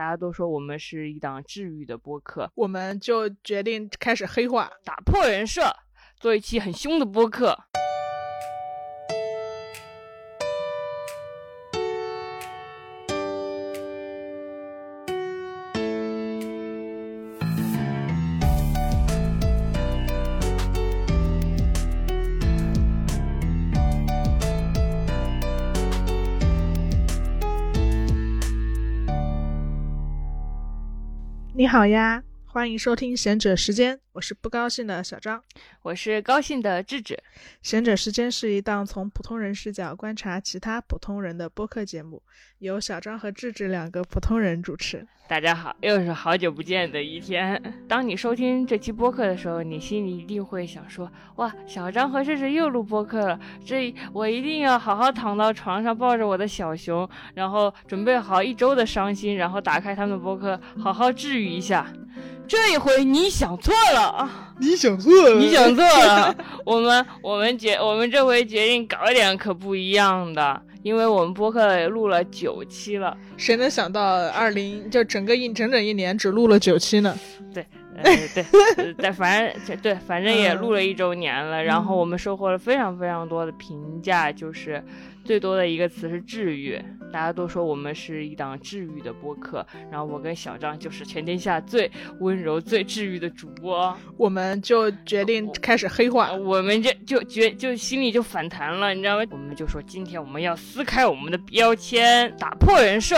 大家都说我们是一档治愈的播客，我们就决定开始黑化，打破人设，做一期很凶的播客。好呀，欢迎收听贤者时间，我是不高兴的小张，我是高兴的智智。贤者时间是一档从普通人视角观察其他普通人的播客节目，由小张和智智两个普通人主持。大家好，又是好久不见的一天。当你收听这期播客的时候，你心里一定会想说：哇，小张和智智又录播客了，这我一定要好好躺到床上，抱着我的小熊，然后准备好一周的伤心，然后打开他们的播客，好好治愈一下。这一回你想错了啊！你想错了，你想错了。我们我们决我们这回决定搞一点可不一样的。因为我们播客也录了九期了，谁能想到二零就整个一整整一年只录了九期呢？对，对对，反正对，反正也录了一周年了。然后我们收获了非常非常多的评价，就是最多的一个词是治愈，大家都说我们是一档治愈的播客。然后我跟小张就是全天下最温柔、最治愈的主播，我们就决定开始黑化，我们这就觉就心里就反弹了，你知道吗？我们就说今天我们要撕开我们的标签，打破人设。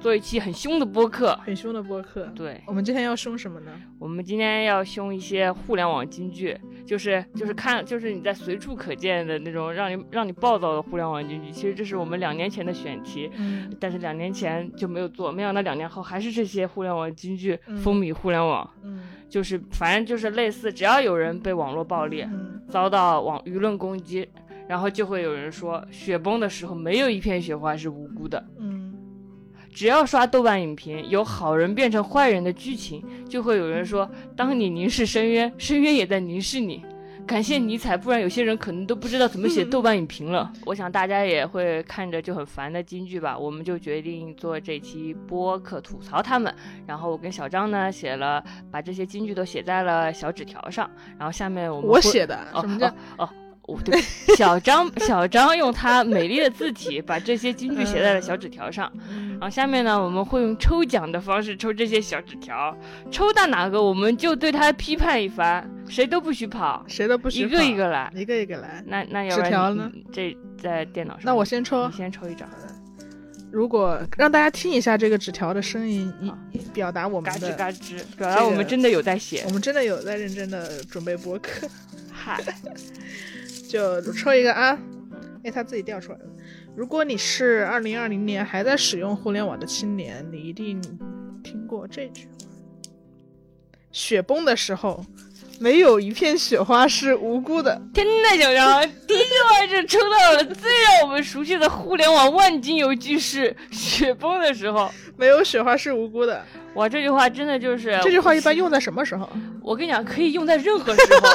做一期很凶的播客，很凶的播客。对，我们今天要凶什么呢？我们今天要凶一些互联网金句，就是就是看就是你在随处可见的那种让你让你暴躁的互联网金句。其实这是我们两年前的选题，嗯，但是两年前就没有做，没想到两年后还是这些互联网金句风靡互联网。嗯，就是反正就是类似，只要有人被网络暴力，遭到网舆论攻击，然后就会有人说，雪崩的时候没有一片雪花是无辜的。嗯。只要刷豆瓣影评，有好人变成坏人的剧情，就会有人说：“当你凝视深渊，深渊也在凝视你。”感谢尼采，不然有些人可能都不知道怎么写豆瓣影评了。我想大家也会看着就很烦的金句吧，我们就决定做这期播客吐槽他们。然后我跟小张呢写了，把这些金句都写在了小纸条上。然后下面我们我写的，什么叫哦？哦，对，小张，小张用他美丽的字体把这些金句写在了小纸条上，然后下面呢，我们会用抽奖的方式抽这些小纸条，抽到哪个我们就对他批判一番，谁都不许跑，谁都不许跑，一个一个来，一个一个来。那那要纸条呢？这在电脑上。那我先抽，你先抽一张。如果让大家听一下这个纸条的声音，你表达我们的嘎吱嘎吱，表达我们真的有在写，我们真的有在认真的准备播客。嗨。就抽一个啊！哎，他自己掉出来了。如果你是二零二零年还在使用互联网的青年，你一定听过这句话：雪崩的时候，没有一片雪花是无辜的。天呐，小张，第一句话就抽到了最让我们熟悉的互联网万金油句式：雪崩的时候，没有雪花是无辜的。哇，这句话真的就是这句话一般用在什么时候？我跟你讲，可以用在任何时候。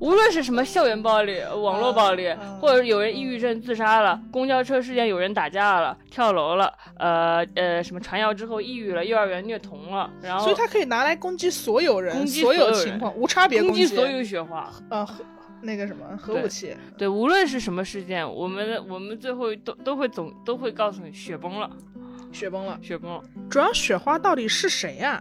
无论是什么校园暴力、网络暴力，或者有人抑郁症自杀了，公交车事件有人打架了、跳楼了，呃呃，什么传谣之后抑郁了，幼儿园虐童了，然后所以他可以拿来攻击所有人，攻击所有情况，无差别攻击所有雪花，呃，那个什么核武器，对，无论是什么事件，我们我们最后都都会总都会告诉你，雪崩了，雪崩了，雪崩了。主要雪花到底是谁呀？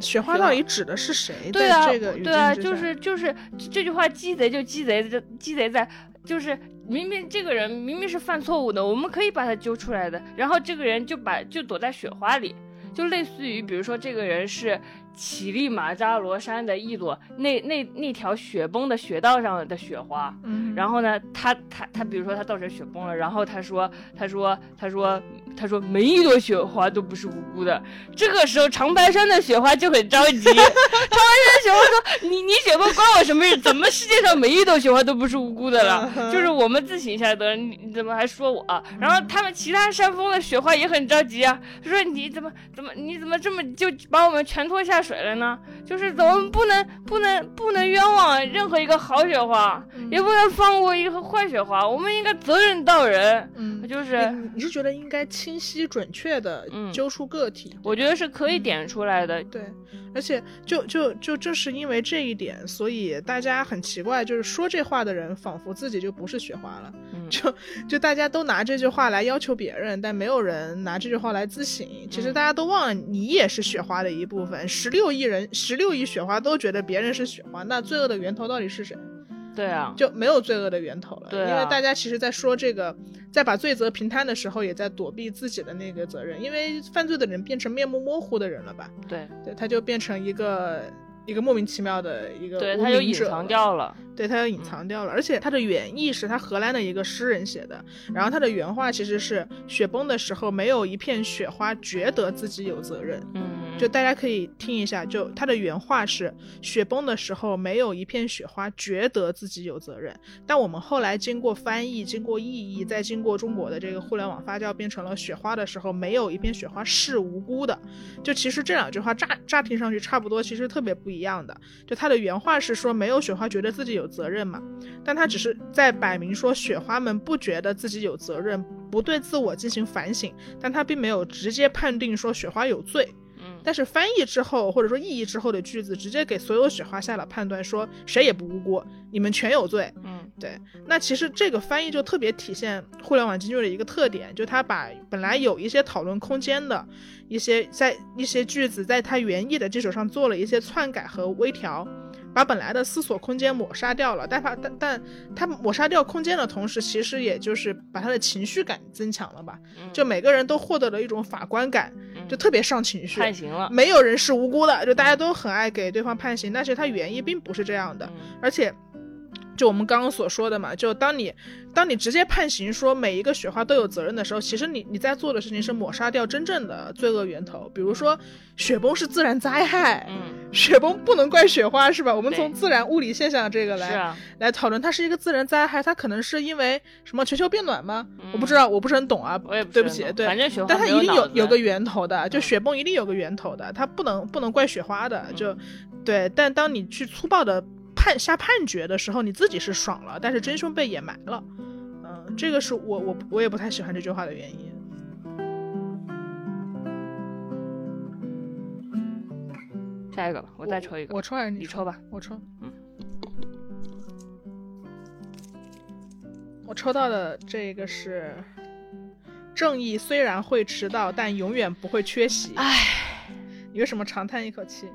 雪花到底指的是谁？对啊，对啊，就是就是这句话，鸡贼就鸡贼，就鸡贼在，就是明明这个人明明是犯错误的，我们可以把他揪出来的，然后这个人就把就躲在雪花里，就类似于比如说这个人是。乞力马扎罗山的一朵，那那那条雪崩的雪道上的雪花，嗯，然后呢，他他他，比如说他造成雪崩了，然后他说他说他说他说每一朵雪花都不是无辜的，这个时候长白山的雪花就很着急，长白山的雪花说你你雪崩关我什么事？怎么世界上每一朵雪花都不是无辜的了？就是我们自省一下得，你怎么还说我？然后他们其他山峰的雪花也很着急啊，说你怎么怎么你怎么这么就把我们全拖下？水了呢？就是怎么不能不能不能冤枉任何一个好雪花，也不能放过一个坏雪花，我们应该责任到人。嗯，就是你是觉得应该清晰准确的揪出个体？我觉得是可以点出来的。对，而且就就就正是因为这一点，所以大家很奇怪，就是说这话的人仿佛自己就不是雪花了。就就大家都拿这句话来要求别人，但没有人拿这句话来自省。其实大家都忘了，你也是雪花的一部分。十六亿人，十六亿雪花都觉得别人是雪花，那罪恶的源头到底是谁？对啊，就没有罪恶的源头了。对，因为大家其实在说这个，在把罪责平摊的时候，也在躲避自己的那个责任。因为犯罪的人变成面目模糊的人了吧？对，对，他就变成一个。一个莫名其妙的一个对他就隐藏掉了，对他要隐藏掉了，而且他的原意是他荷兰的一个诗人写的，然后他的原话其实是雪崩的时候没有一片雪花觉得自己有责任，嗯，就大家可以听一下，就他的原话是雪崩的时候没有一片雪花觉得自己有责任，但我们后来经过翻译、经过意译，再经过中国的这个互联网发酵，变成了雪花的时候没有一片雪花是无辜的，就其实这两句话乍乍听上去差不多，其实特别不一样的，就他的原话是说没有雪花觉得自己有责任嘛，但他只是在摆明说雪花们不觉得自己有责任，不对自我进行反省，但他并没有直接判定说雪花有罪。但是翻译之后或者说意译之后的句子，直接给所有雪花下了判断，说谁也不无辜，你们全有罪。嗯，对。那其实这个翻译就特别体现互联网京剧的一个特点，就他把本来有一些讨论空间的一些在一些句子，在他原意的基础上做了一些篡改和微调。把本来的思索空间抹杀掉了，但他但但他抹杀掉空间的同时，其实也就是把他的情绪感增强了吧？就每个人都获得了一种法官感，就特别上情绪。判刑了，没有人是无辜的，就大家都很爱给对方判刑，但是他原意并不是这样的，而且。就我们刚刚所说的嘛，就当你，当你直接判刑说每一个雪花都有责任的时候，其实你你在做的事情是抹杀掉真正的罪恶源头。比如说，雪崩是自然灾害，嗯，雪崩不能怪雪花，是吧？我们从自然物理现象这个来来讨论，它是一个自然灾害，它可能是因为什么全球变暖吗？我不知道，我不是很懂啊，我也对不起，对，反正雪花，但它一定有有个源头的，就雪崩一定有个源头的，它不能不能怪雪花的，就对。但当你去粗暴的。判下判决的时候，你自己是爽了，但是真凶被掩埋了。嗯，这个是我我我也不太喜欢这句话的原因。下一个吧，我再抽一个。我抽还是你抽吧？我抽。嗯。我抽到的这个是：正义虽然会迟到，但永远不会缺席。唉，你为什么长叹一口气？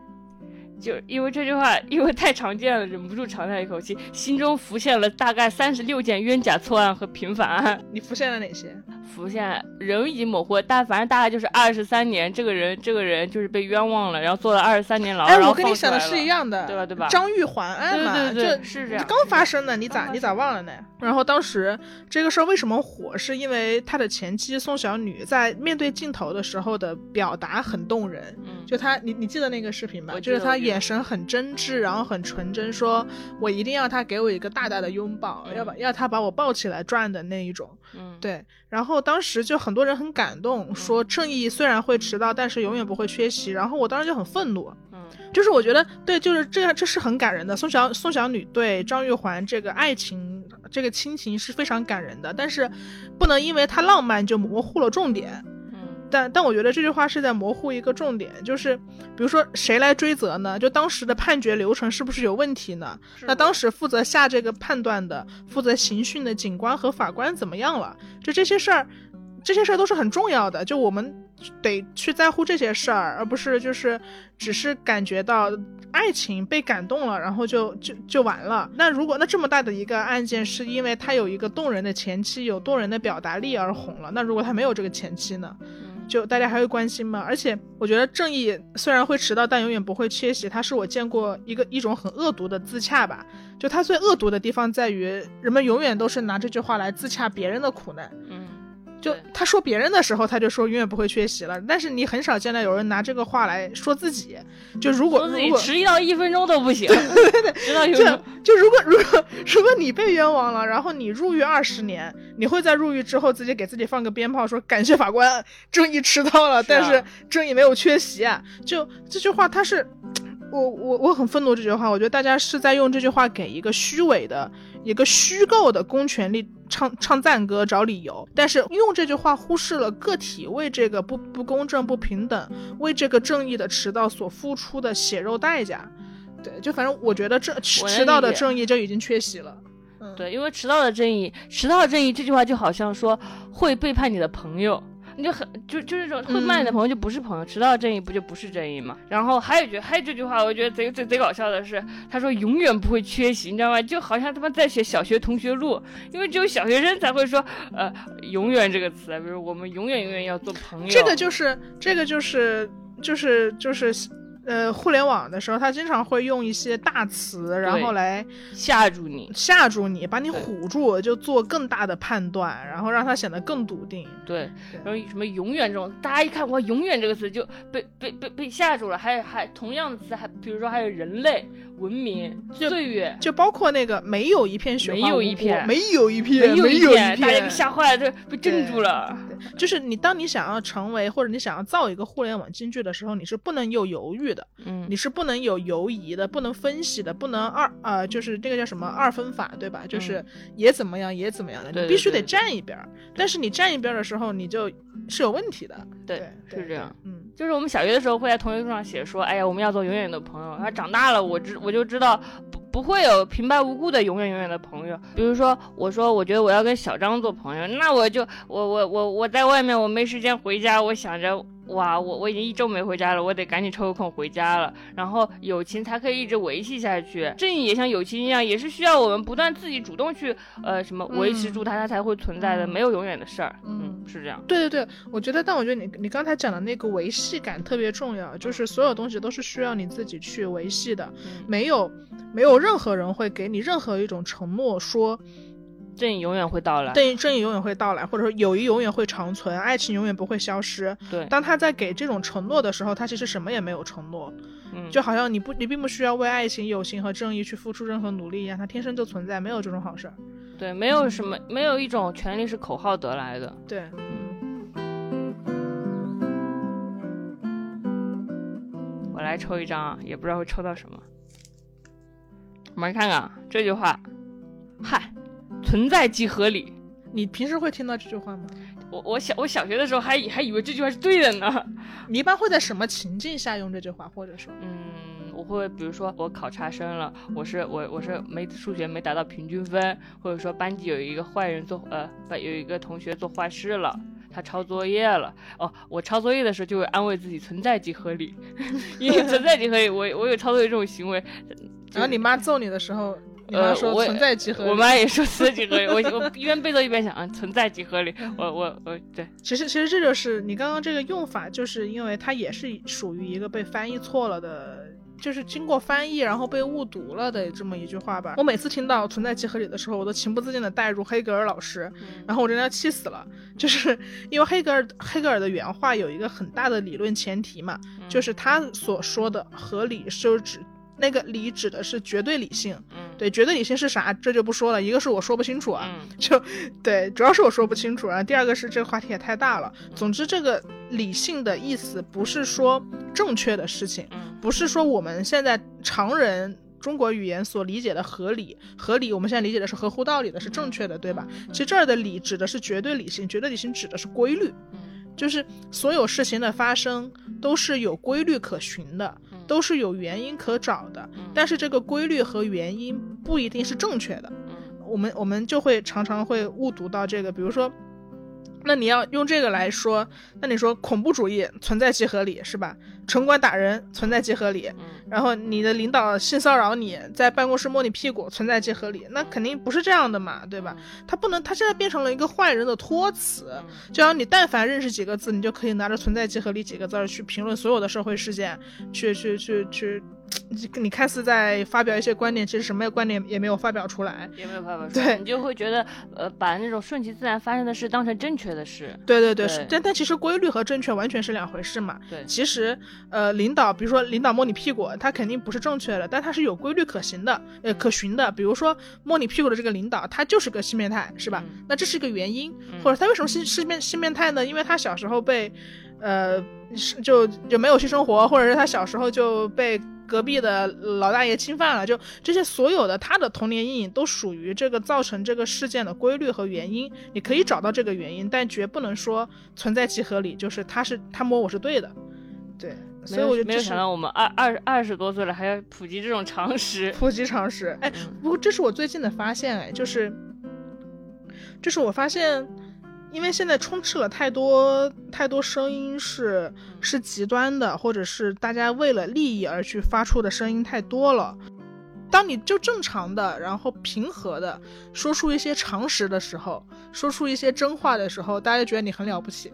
就因为这句话，因为太常见了，忍不住长叹一口气，心中浮现了大概三十六件冤假错案和平反案。你浮现了哪些？浮现人已经模糊，但反正大概就是二十三年，这个人这个人就是被冤枉了，然后坐了二十三年牢。哎，我跟你想的是一样的，对吧？对吧？张玉环案嘛，对对对，是这样。刚发生的，你咋你咋忘了呢？然后当时这个事儿为什么火，是因为他的前妻宋小女在面对镜头的时候的表达很动人。嗯，就他，你你记得那个视频吗？就是他眼神很真挚，然后很纯真，说我一定要他给我一个大大的拥抱，要把要他把我抱起来转的那一种。嗯，对。然后当时就很多人很感动，说正义虽然会迟到，但是永远不会缺席。然后我当时就很愤怒。嗯，就是我觉得对，就是这样，这是很感人的。宋小宋小女对张玉环这个爱情，这个亲情是非常感人的，但是不能因为她浪漫就模糊了重点。但但我觉得这句话是在模糊一个重点，就是比如说谁来追责呢？就当时的判决流程是不是有问题呢？那当时负责下这个判断的、负责刑讯的警官和法官怎么样了？就这些事儿，这些事儿都是很重要的。就我们得去在乎这些事儿，而不是就是只是感觉到爱情被感动了，然后就就就完了。那如果那这么大的一个案件，是因为他有一个动人的前妻，有动人的表达力而红了，那如果他没有这个前妻呢？就大家还会关心吗？而且我觉得正义虽然会迟到，但永远不会缺席。它是我见过一个一种很恶毒的自洽吧。就它最恶毒的地方在于，人们永远都是拿这句话来自洽别人的苦难。嗯。就他说别人的时候，他就说永远不会缺席了。但是你很少见到有人拿这个话来说自己。就如果如果迟一到一分钟都不行，对 对对，迟到一分钟。就如果如果如果你被冤枉了，然后你入狱二十年，你会在入狱之后自己给自己放个鞭炮，说感谢法官，正义迟到了，但是正义没有缺席啊。就这句话，他是我我我很愤怒这句话，我觉得大家是在用这句话给一个虚伪的、一个虚构的公权力唱唱赞歌找理由，但是用这句话忽视了个体为这个不不公正、不平等、为这个正义的迟到所付出的血肉代价。对，就反正我觉得这迟到的正义就已经缺席了。对，因为迟到的正义，迟到的正义这句话就好像说会背叛你的朋友。你就很就就这种会骂你的朋友就不是朋友，迟到的正义不就不是正义吗？然后还有一句，还有这句话，我觉得贼贼贼搞笑的是，他说永远不会缺席，你知道吗？就好像他妈在写小学同学录，因为只有小学生才会说呃永远这个词，比如我们永远永远要做朋友。这个就是这个就是就是就是。呃，互联网的时候，他经常会用一些大词，然后来吓住你，吓住你，把你唬住，就做更大的判断，然后让他显得更笃定。对，然后什么永远这种，大家一看哇，永远这个词就被被被被吓住了。还还同样的词，还比如说还有人类。文明岁月，就包括那个没有一片雪花，没有一片，没有一片，没有一片，大家给吓坏了，这被镇住了。就是你，当你想要成为或者你想要造一个互联网金句的时候，你是不能有犹豫的，嗯，你是不能有犹疑的，不能分析的，不能二呃，就是这个叫什么二分法，对吧？就是也怎么样，也怎么样的，你必须得站一边。但是你站一边的时候，你就是有问题的。对，是这样。嗯，就是我们小学的时候会在同学书上写说，哎呀，我们要做永远的朋友。他长大了，我知我。我就知道不不会有平白无故的永远永远的朋友。比如说，我说我觉得我要跟小张做朋友，那我就我我我我在外面我没时间回家，我想着。哇，我我已经一周没回家了，我得赶紧抽个空回家了。然后友情才可以一直维系下去，正义也像友情一样，也是需要我们不断自己主动去呃什么维持住它，它才会存在的，没有永远的事儿。嗯，是这样。对对对，我觉得，但我觉得你你刚才讲的那个维系感特别重要，就是所有东西都是需要你自己去维系的，没有没有任何人会给你任何一种承诺说。正义永远会到来，正义正义永远会到来，或者说友谊永远会长存，爱情永远不会消失。对，当他在给这种承诺的时候，他其实什么也没有承诺，嗯，就好像你不，你并不需要为爱情、友情和正义去付出任何努力一样，他天生就存在，没有这种好事儿。对，没有什么，没有一种权利是口号得来的。对，嗯。我来抽一张啊，也不知道会抽到什么。我们看看这句话，嗨。存在即合理，你平时会听到这句话吗？我我小我小学的时候还还以为这句话是对的呢。你一般会在什么情境下用这句话？或者说，嗯，我会比如说我考差生了，我是我我是没数学没达到平均分，或者说班级有一个坏人做呃有一个同学做坏事了，他抄作业了。哦，我抄作业的时候就会安慰自己存在即合理，因为存在即合理，我我有抄作业这种行为。然后你妈揍你的时候。你妈说存在即合理，我妈也说存在即合理。我我一边背诵一边想，啊，存在即合理。我我我，对，其实其实这就是你刚刚这个用法，就是因为它也是属于一个被翻译错了的，就是经过翻译然后被误读了的这么一句话吧。我每次听到存在即合理的时候，我都情不自禁的带入黑格尔老师，然后我真的要气死了，就是因为黑格尔黑格尔的原话有一个很大的理论前提嘛，就是他所说的合理是指。那个理指的是绝对理性，嗯，对，绝对理性是啥？这就不说了。一个是我说不清楚啊，就对，主要是我说不清楚啊。第二个是这个话题也太大了。总之，这个理性的意思不是说正确的事情，不是说我们现在常人中国语言所理解的合理，合理我们现在理解的是合乎道理的，是正确的，对吧？其实这儿的理指的是绝对理性，绝对理性指的是规律，就是所有事情的发生都是有规律可循的。都是有原因可找的，但是这个规律和原因不一定是正确的。我们我们就会常常会误读到这个，比如说。那你要用这个来说，那你说恐怖主义存在即合理是吧？城管打人存在即合理，然后你的领导性骚扰你在办公室摸你屁股存在即合理，那肯定不是这样的嘛，对吧？他不能，他现在变成了一个坏人的托词，就像你但凡认识几个字，你就可以拿着存在即合理几个字去评论所有的社会事件，去去去去。你你看似在发表一些观点，其实什么观点也没有发表出来，也没有发表出来。对，你就会觉得，呃，把那种顺其自然发生的事当成正确的事。对对对，是。但但其实规律和正确完全是两回事嘛。对。其实，呃，领导，比如说领导摸你屁股，他肯定不是正确的，但他是有规律可行的，呃，可循的。比如说摸你屁股的这个领导，他就是个性变态，是吧？那这是一个原因，或者他为什么性性变性变态呢？因为他小时候被，呃，是就就没有性生活，或者是他小时候就被。隔壁的老大爷侵犯了，就这些所有的他的童年阴影都属于这个造成这个事件的规律和原因。你可以找到这个原因，但绝不能说存在即合理，就是他是他摸我是对的。对，所以我就没有想到我们二二二十多岁了还要普及这种常识，普及常识。哎，不过这是我最近的发现，哎，就是，就是我发现。因为现在充斥了太多太多声音，是是极端的，或者是大家为了利益而去发出的声音太多了。当你就正常的，然后平和的说出一些常识的时候，说出一些真话的时候，大家觉得你很了不起。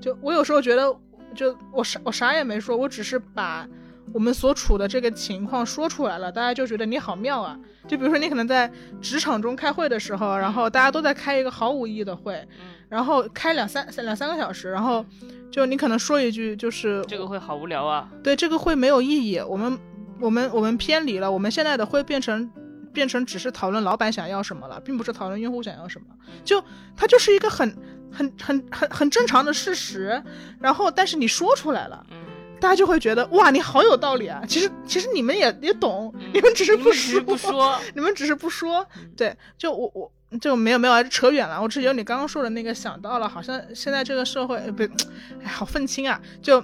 就我有时候觉得，就我啥我啥也没说，我只是把。我们所处的这个情况说出来了，大家就觉得你好妙啊！就比如说你可能在职场中开会的时候，然后大家都在开一个毫无意义的会，然后开两三三两三个小时，然后就你可能说一句就是这个会好无聊啊。对，这个会没有意义。我们我们我们偏离了，我们现在的会变成变成只是讨论老板想要什么了，并不是讨论用户想要什么。就它就是一个很很很很很正常的事实，然后但是你说出来了。大家就会觉得哇，你好有道理啊！其实其实你们也也懂，你们只是不说，不说，你们只是不说。对，就我我就没有没有扯远了。我只有你刚刚说的那个想到了，好像现在这个社会不，哎，好愤青啊！就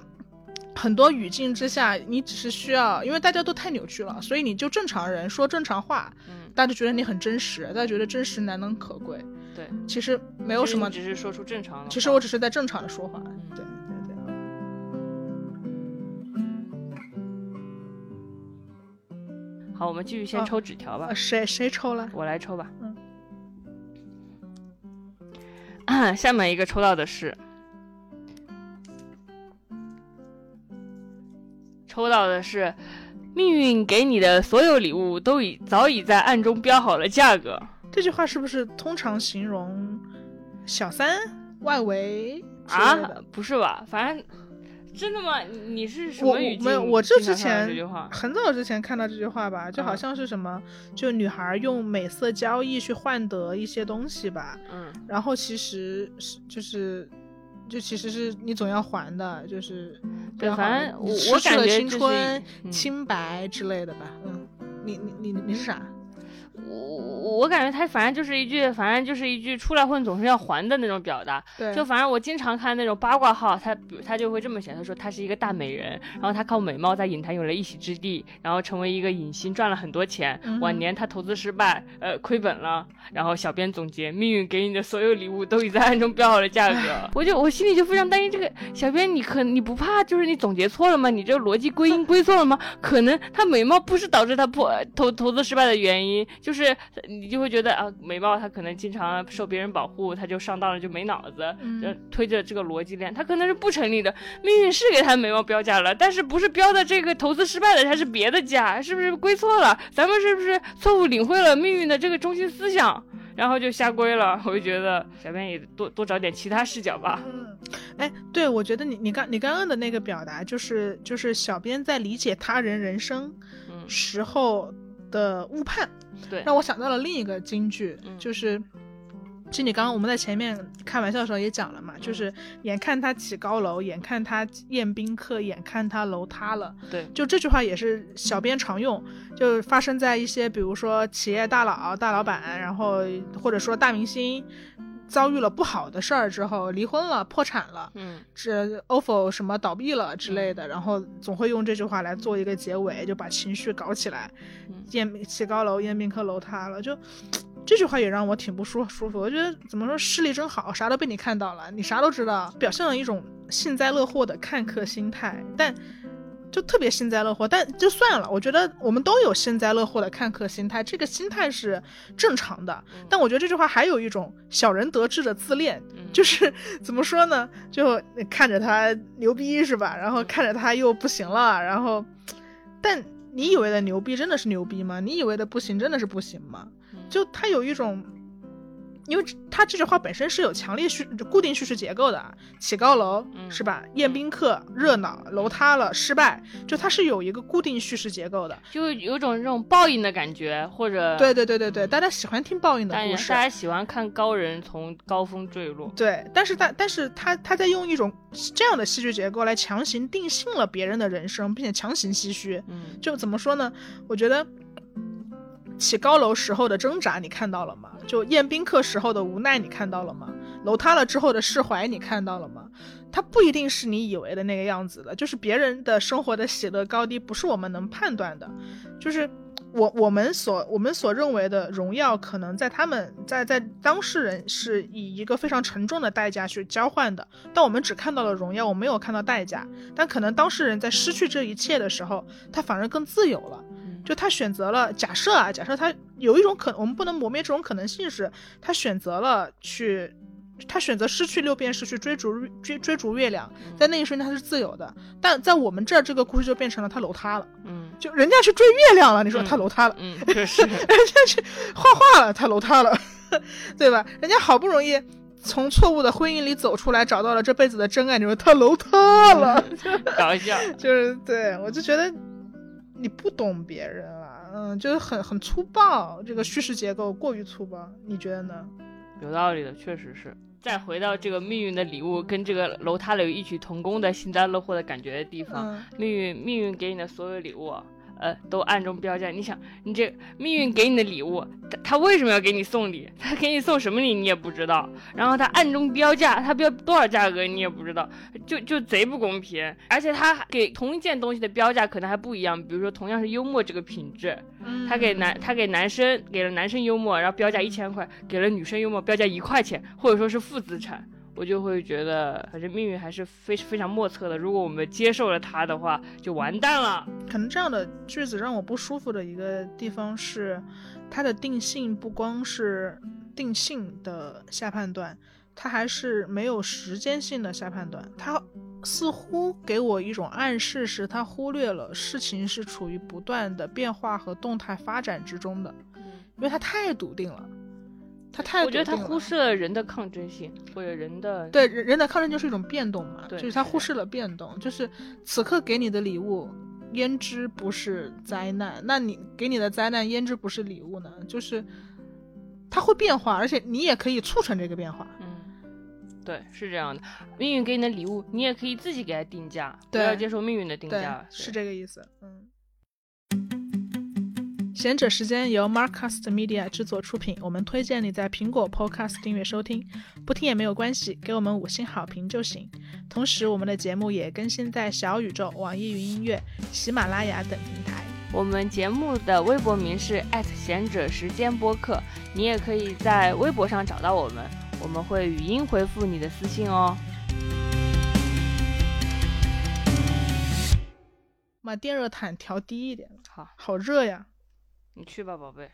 很多语境之下，你只是需要，因为大家都太扭曲了，所以你就正常人说正常话，嗯大家就觉得你很真实，大家觉得真实难能可贵。对，其实没有什么，只是说出正常。其实我只是在正常的说话。对。好，我们继续先抽纸条吧。谁谁抽了？我来抽吧。嗯。下面一个抽到的是，抽到的是，命运给你的所有礼物都已早已在暗中标好了价格。这句话是不是通常形容小三外围啊？不是吧？反正。真的吗？你是什么语境？没有，我这之前很早之前看到这句话吧，就好像是什么，就女孩用美色交易去换得一些东西吧。嗯，然后其实是就是，就其实是你总要还的，就是对，反正我失去了青春、清白之类的吧。嗯，你你你你是啥？我我感觉他反正就是一句，反正就是一句出来混总是要还的那种表达。对，就反正我经常看那种八卦号，他他就会这么写，他说他是一个大美人，然后他靠美貌在影坛有了一席之地，然后成为一个影星，赚了很多钱。晚年他投资失败，呃，亏本了。然后小编总结，命运给你的所有礼物都已在暗中标好了价格。我就我心里就非常担心这个小编，你可你不怕就是你总结错了吗？你这个逻辑归因归错了吗？可能他美貌不是导致他破投投资失败的原因，就是。你就会觉得啊，美貌他可能经常受别人保护，他就上当了，就没脑子，推着这个逻辑链，他可能是不成立的。命运是给他美貌标价了，但是不是标的这个投资失败的，他是别的价，是不是归错了？咱们是不是错误领会了命运的这个中心思想，然后就下归了？我就觉得小编也多多找点其他视角吧。嗯，哎，对，我觉得你你刚你刚刚的那个表达，就是就是小编在理解他人人生时候的误判。对，让我想到了另一个京剧，就是，其实你刚刚我们在前面开玩笑的时候也讲了嘛，就是眼看他起高楼，眼看他宴宾客，眼看他楼塌了。对，就这句话也是小编常用，就发生在一些比如说企业大佬、大老板，然后或者说大明星。遭遇了不好的事儿之后，离婚了，破产了，嗯，这 ofo 什么倒闭了之类的，然后总会用这句话来做一个结尾，就把情绪搞起来。宴起高楼，宴宾客楼塌了，就这句话也让我挺不舒舒服。我觉得怎么说，视力真好，啥都被你看到了，你啥都知道，表现了一种幸灾乐祸的看客心态，但。就特别幸灾乐祸，但就算了。我觉得我们都有幸灾乐祸的看客心态，这个心态是正常的。但我觉得这句话还有一种小人得志的自恋，就是怎么说呢？就看着他牛逼是吧？然后看着他又不行了，然后，但你以为的牛逼真的是牛逼吗？你以为的不行真的是不行吗？就他有一种因为他这句话本身是有强烈叙固定叙事结构的，起高楼是吧？宴宾客热闹，楼塌了失败，就它是有一个固定叙事结构的，就有种这种报应的感觉，或者对对对对对，大家喜欢听报应的故事，大家喜欢看高人从高峰坠落。对，但是他但是他他在用一种这样的戏剧结构来强行定性了别人的人生，并且强行唏嘘。嗯，就怎么说呢？我觉得。起高楼时候的挣扎，你看到了吗？就宴宾客时候的无奈，你看到了吗？楼塌了之后的释怀，你看到了吗？它不一定是你以为的那个样子的，就是别人的生活的喜乐高低，不是我们能判断的。就是我我们所我们所认为的荣耀，可能在他们在在当事人是以一个非常沉重的代价去交换的，但我们只看到了荣耀，我没有看到代价。但可能当事人在失去这一切的时候，他反而更自由了。就他选择了，假设啊，假设他有一种可能，我们不能磨灭这种可能性，是他选择了去，他选择失去六便士去追逐追追逐月亮，在那一瞬间他是自由的，但在我们这儿这个故事就变成了他楼塌了，嗯，就人家去追月亮了，你说他楼塌了，嗯，是，人家去画画了，他楼塌了，对吧？人家好不容易从错误的婚姻里走出来，找到了这辈子的真爱，你说他楼塌了，搞笑，就是对我就觉得。你不懂别人了，嗯，就是很很粗暴，这个叙事结构过于粗暴，你觉得呢？有道理的，确实是。再回到这个命运的礼物，跟这个楼塌了有异曲同工的幸灾乐祸的感觉的地方，命运命运给你的所有礼物。呃，都暗中标价。你想，你这命运给你的礼物，他他为什么要给你送礼？他给你送什么礼你也不知道。然后他暗中标价，他标多少价格你也不知道，就就贼不公平。而且他给同一件东西的标价可能还不一样。比如说，同样是幽默这个品质，他给男他给男生给了男生幽默，然后标价一千块，给了女生幽默标价一块钱，或者说是负资产。我就会觉得，反正命运还是非非常莫测的。如果我们接受了它的话，就完蛋了。可能这样的句子让我不舒服的一个地方是，它的定性不光是定性的下判断，它还是没有时间性的下判断。它似乎给我一种暗示，是它忽略了事情是处于不断的变化和动态发展之中的，因为它太笃定了。他太，我觉得他忽视了人的抗争性，或者人的对人人的抗争就是一种变动嘛，就是他忽视了变动，就是此刻给你的礼物，焉知不是灾难？那你给你的灾难，焉知不是礼物呢？就是它会变化，而且你也可以促成这个变化。嗯，对，是这样的。命运给你的礼物，你也可以自己给他定价，不要接受命运的定价，是这个意思。嗯。贤者时间由 Marcast Media 制作出品，我们推荐你在苹果 Podcast 订阅收听，不听也没有关系，给我们五星好评就行。同时，我们的节目也更新在小宇宙、网易云音乐、喜马拉雅等平台。我们节目的微博名是贤者时间播客，你也可以在微博上找到我们，我们会语音回复你的私信哦。把电热毯调低一点，好，好热呀。你去吧，宝贝。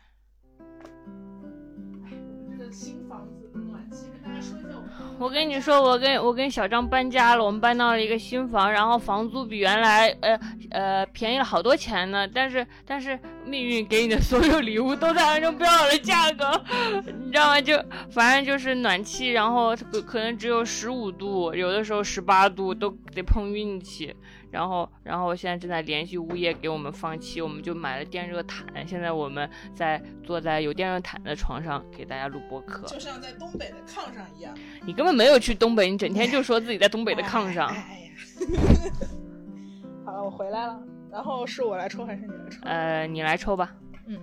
这个新房子的暖气，跟大家说一下。我跟你说，我跟我跟小张搬家了，我们搬到了一个新房，然后房租比原来呃呃便宜了好多钱呢。但是但是命运给你的所有礼物都在暗中标好的价格，你知道吗？就反正就是暖气，然后可可能只有十五度，有的时候十八度，都得碰运气。然后，然后现在正在联系物业给我们放气，我们就买了电热毯。现在我们在坐在有电热毯的床上给大家录播客，就像在东北的炕上一样。你根本没有去东北，你整天就说自己在东北的炕上。哎呀，好了，我回来了。然后是我来抽还是你来抽？呃，你来抽吧。嗯。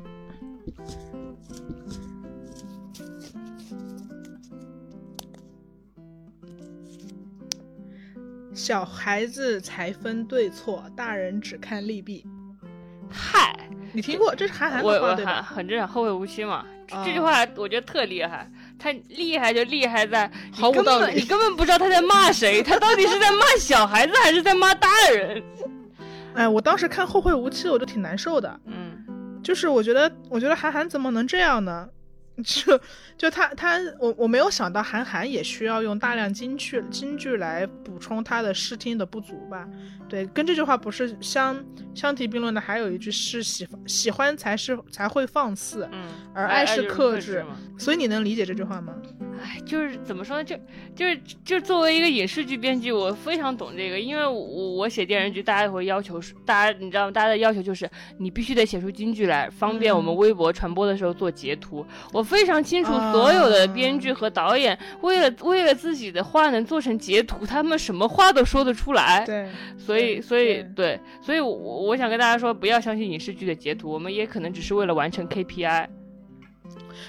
小孩子才分对错，大人只看利弊。嗨，你听过？这是韩寒的话对吧？很正常，后会无期嘛。这句话我觉得特厉害，他厉害就厉害在毫无道理，你根本不知道他在骂谁，他到底是在骂小孩子还是在骂大人？哎，我当时看后会无期，我就挺难受的。嗯，就是我觉得，我觉得韩寒怎么能这样呢？就就他他我我没有想到韩寒也需要用大量京剧京剧来补充他的视听的不足吧？对，跟这句话不是相相提并论的，还有一句是喜喜欢才是才会放肆，嗯，而爱是克制。所以你能理解这句话吗？哎，就是怎么说呢？就就是就作为一个影视剧编剧，我非常懂这个，因为我我写电视剧，大家会要求，大家你知道吗？大家的要求就是你必须得写出金句来，方便我们微博传播的时候做截图。我非常清楚，所有的编剧和导演为了为了自己的话能做成截图，他们什么话都说得出来。对，所以所以对，所以我我想跟大家说，不要相信影视剧的截图，我们也可能只是为了完成 KPI。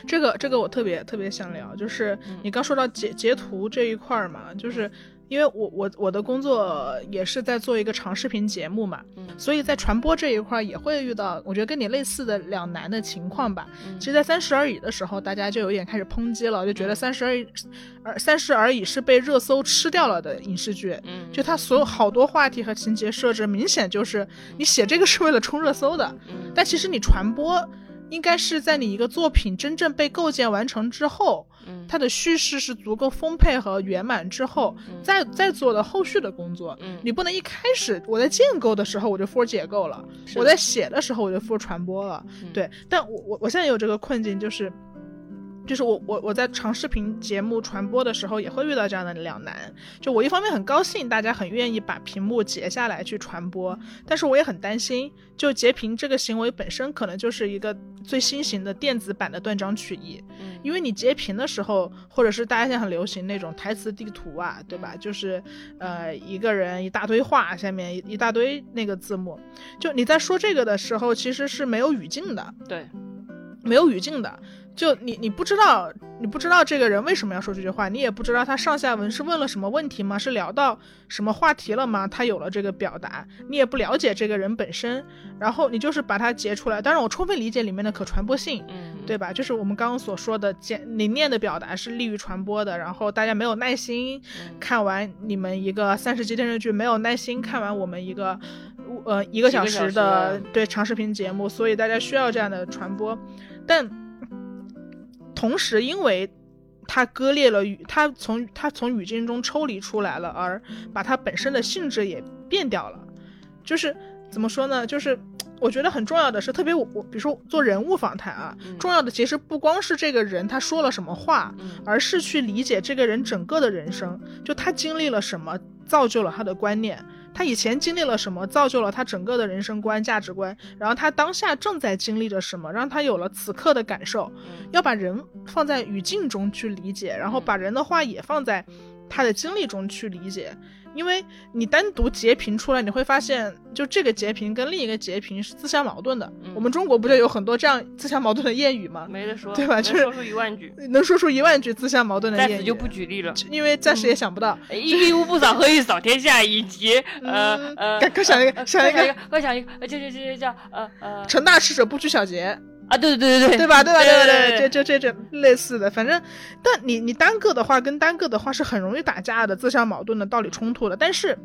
这个这个我特别特别想聊，就是你刚说到截截图这一块儿嘛，就是因为我我我的工作也是在做一个长视频节目嘛，所以在传播这一块儿也会遇到，我觉得跟你类似的两难的情况吧。其实，在三十而已的时候，大家就有点开始抨击了，就觉得三十而已，而三十而已是被热搜吃掉了的影视剧，就它所有好多话题和情节设置，明显就是你写这个是为了冲热搜的，但其实你传播。应该是在你一个作品真正被构建完成之后，它的叙事是足够丰沛和圆满之后，再再做的后续的工作。你不能一开始我在建构的时候我就 for 解构了，我在写的时候我就 for 传播了。对，但我我我现在有这个困境就是。就是我我我在长视频节目传播的时候也会遇到这样的两难，就我一方面很高兴大家很愿意把屏幕截下来去传播，但是我也很担心，就截屏这个行为本身可能就是一个最新型的电子版的断章取义，因为你截屏的时候，或者是大家现在很流行那种台词地图啊，对吧？就是呃一个人一大堆话，下面一大堆那个字幕，就你在说这个的时候其实是没有语境的，对，没有语境的。就你，你不知道，你不知道这个人为什么要说这句话，你也不知道他上下文是问了什么问题吗？是聊到什么话题了吗？他有了这个表达，你也不了解这个人本身，然后你就是把它截出来。当然，我充分理解里面的可传播性，嗯，对吧？就是我们刚刚所说的简凝练的表达是利于传播的。然后大家没有耐心看完你们一个三十集电视剧，没有耐心看完我们一个呃一个小时的对长视频节目，所以大家需要这样的传播，但。同时，因为它割裂了语，它从它从语境中抽离出来了，而把它本身的性质也变掉了。就是怎么说呢？就是我觉得很重要的是，特别我我比如说做人物访谈啊，重要的其实不光是这个人他说了什么话，而是去理解这个人整个的人生，就他经历了什么，造就了他的观念。他以前经历了什么，造就了他整个的人生观、价值观。然后他当下正在经历着什么，让他有了此刻的感受。要把人放在语境中去理解，然后把人的话也放在他的经历中去理解。因为你单独截屏出来，你会发现，就这个截屏跟另一个截屏是自相矛盾的。我们中国不就有很多这样自相矛盾的谚语吗？没得说，对吧？就是说出一万句，能说出一万句自相矛盾的谚语，就不举例了，因为暂时也想不到。一屋不扫，何以扫天下？以及呃呃，快想一个，想一个，快想一个，就就就就叫呃呃，成大事者不拘小节。啊，对对对对对，对吧？对吧？对对对，这这这这类似的，反正，但你你单个的话跟单个的话是很容易打架的，自相矛盾的，道理冲突的。但是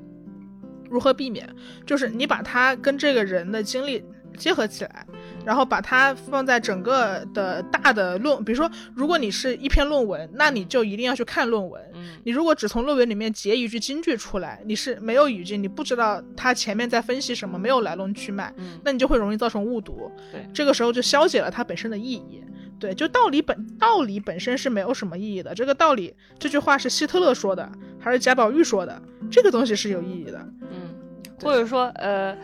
如何避免？就是你把他跟这个人的经历。结合起来，然后把它放在整个的大的论，比如说，如果你是一篇论文，那你就一定要去看论文。你如果只从论文里面截一句金句出来，你是没有语境，你不知道它前面在分析什么，没有来龙去脉，那你就会容易造成误读。对，这个时候就消解了它本身的意义。对，就道理本道理本身是没有什么意义的。这个道理，这句话是希特勒说的，还是贾宝玉说的？这个东西是有意义的。嗯，或者说，呃。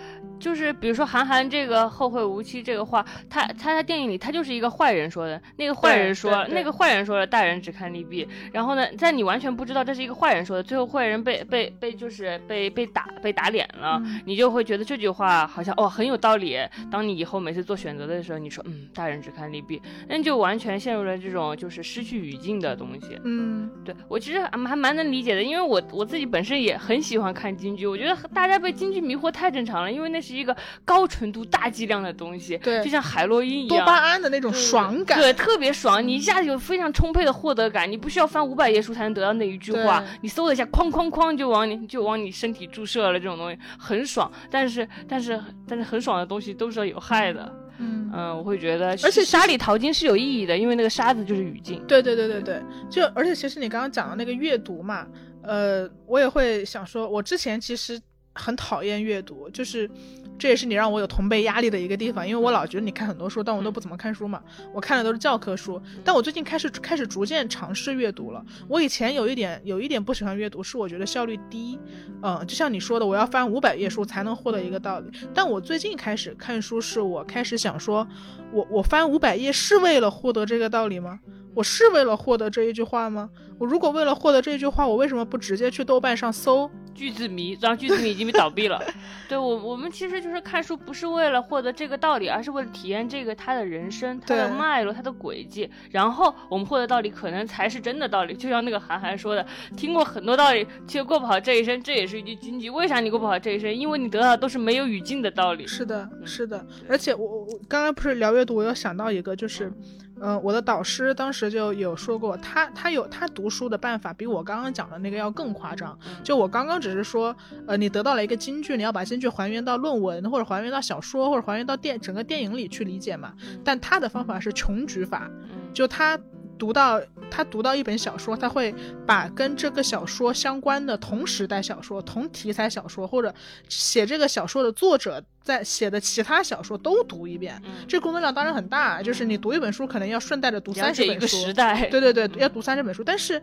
就是比如说韩寒这个后会无期这个话，他他在电影里他就是一个坏人说的，那个坏人说，那个坏人说了，大人只看利弊。然后呢，在你完全不知道这是一个坏人说的，最后坏人被被被就是被被打被打脸了，你就会觉得这句话好像哦很有道理。当你以后每次做选择的时候，你说嗯，大人只看利弊，那就完全陷入了这种就是失去语境的东西。嗯，对我其实还蛮能理解的，因为我我自己本身也很喜欢看京剧，我觉得大家被京剧迷惑太正常了，因为那。是一个高纯度、大剂量的东西，对，就像海洛因一样，多巴胺的那种爽感，对，特别爽。你一下子有非常充沛的获得感，你不需要翻五百页书才能得到那一句话，你搜了一下，哐哐哐就往你就往你身体注射了，这种东西很爽。但是，但是，但是很爽的东西都是有害的。嗯嗯，我会觉得，而且沙里淘金是有意义的，因为那个沙子就是语境。对对对对对，就而且其实你刚刚讲的那个阅读嘛，呃，我也会想说，我之前其实很讨厌阅读，就是。这也是你让我有同辈压力的一个地方，因为我老觉得你看很多书，但我都不怎么看书嘛。我看的都是教科书，但我最近开始开始逐渐尝试阅读了。我以前有一点有一点不喜欢阅读，是我觉得效率低。嗯，就像你说的，我要翻五百页书才能获得一个道理。但我最近开始看书，是我开始想说，我我翻五百页是为了获得这个道理吗？我是为了获得这一句话吗？我如果为了获得这一句话，我为什么不直接去豆瓣上搜？句子迷，然后句子迷已经被倒闭了。对我，我们其实就是看书，不是为了获得这个道理，而是为了体验这个他的人生、他的脉络、他的轨迹。然后我们获得道理，可能才是真的道理。就像那个韩寒说的，听过很多道理，却过不好这一生，这也是一句金句。为啥你过不好这一生？因为你得到的都是没有语境的道理。是的，是的。而且我我刚刚不是聊阅读，我又想到一个，就是。嗯，我的导师当时就有说过，他他有他读书的办法比我刚刚讲的那个要更夸张。就我刚刚只是说，呃，你得到了一个金句，你要把金句还原到论文，或者还原到小说，或者还原到电整个电影里去理解嘛。但他的方法是穷举法，就他。读到他读到一本小说，他会把跟这个小说相关的同时代小说、同题材小说，或者写这个小说的作者在写的其他小说都读一遍。这工作量当然很大，就是你读一本书可能要顺带着读三十本书。时代。对对对，要读三十本书。但是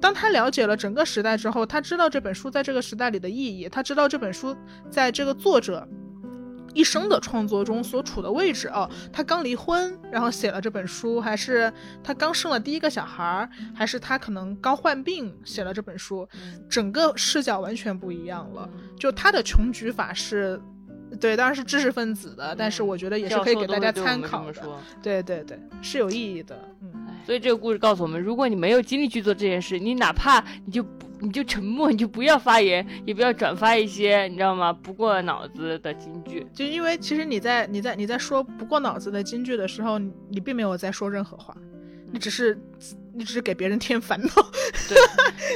当他了解了整个时代之后，他知道这本书在这个时代里的意义，他知道这本书在这个作者。一生的创作中所处的位置哦，他刚离婚，然后写了这本书，还是他刚生了第一个小孩，还是他可能刚患病写了这本书，整个视角完全不一样了。就他的穷举法是，对，当然是知识分子的，但是我觉得也是可以给大家参考的。对对对，是有意义的。嗯，所以这个故事告诉我们，如果你没有精力去做这件事，你哪怕你就不。你就沉默，你就不要发言，也不要转发一些，你知道吗？不过脑子的金句，就因为其实你在你在你在说不过脑子的金句的时候，你并没有在说任何话，你只是。你只是给别人添烦恼。对，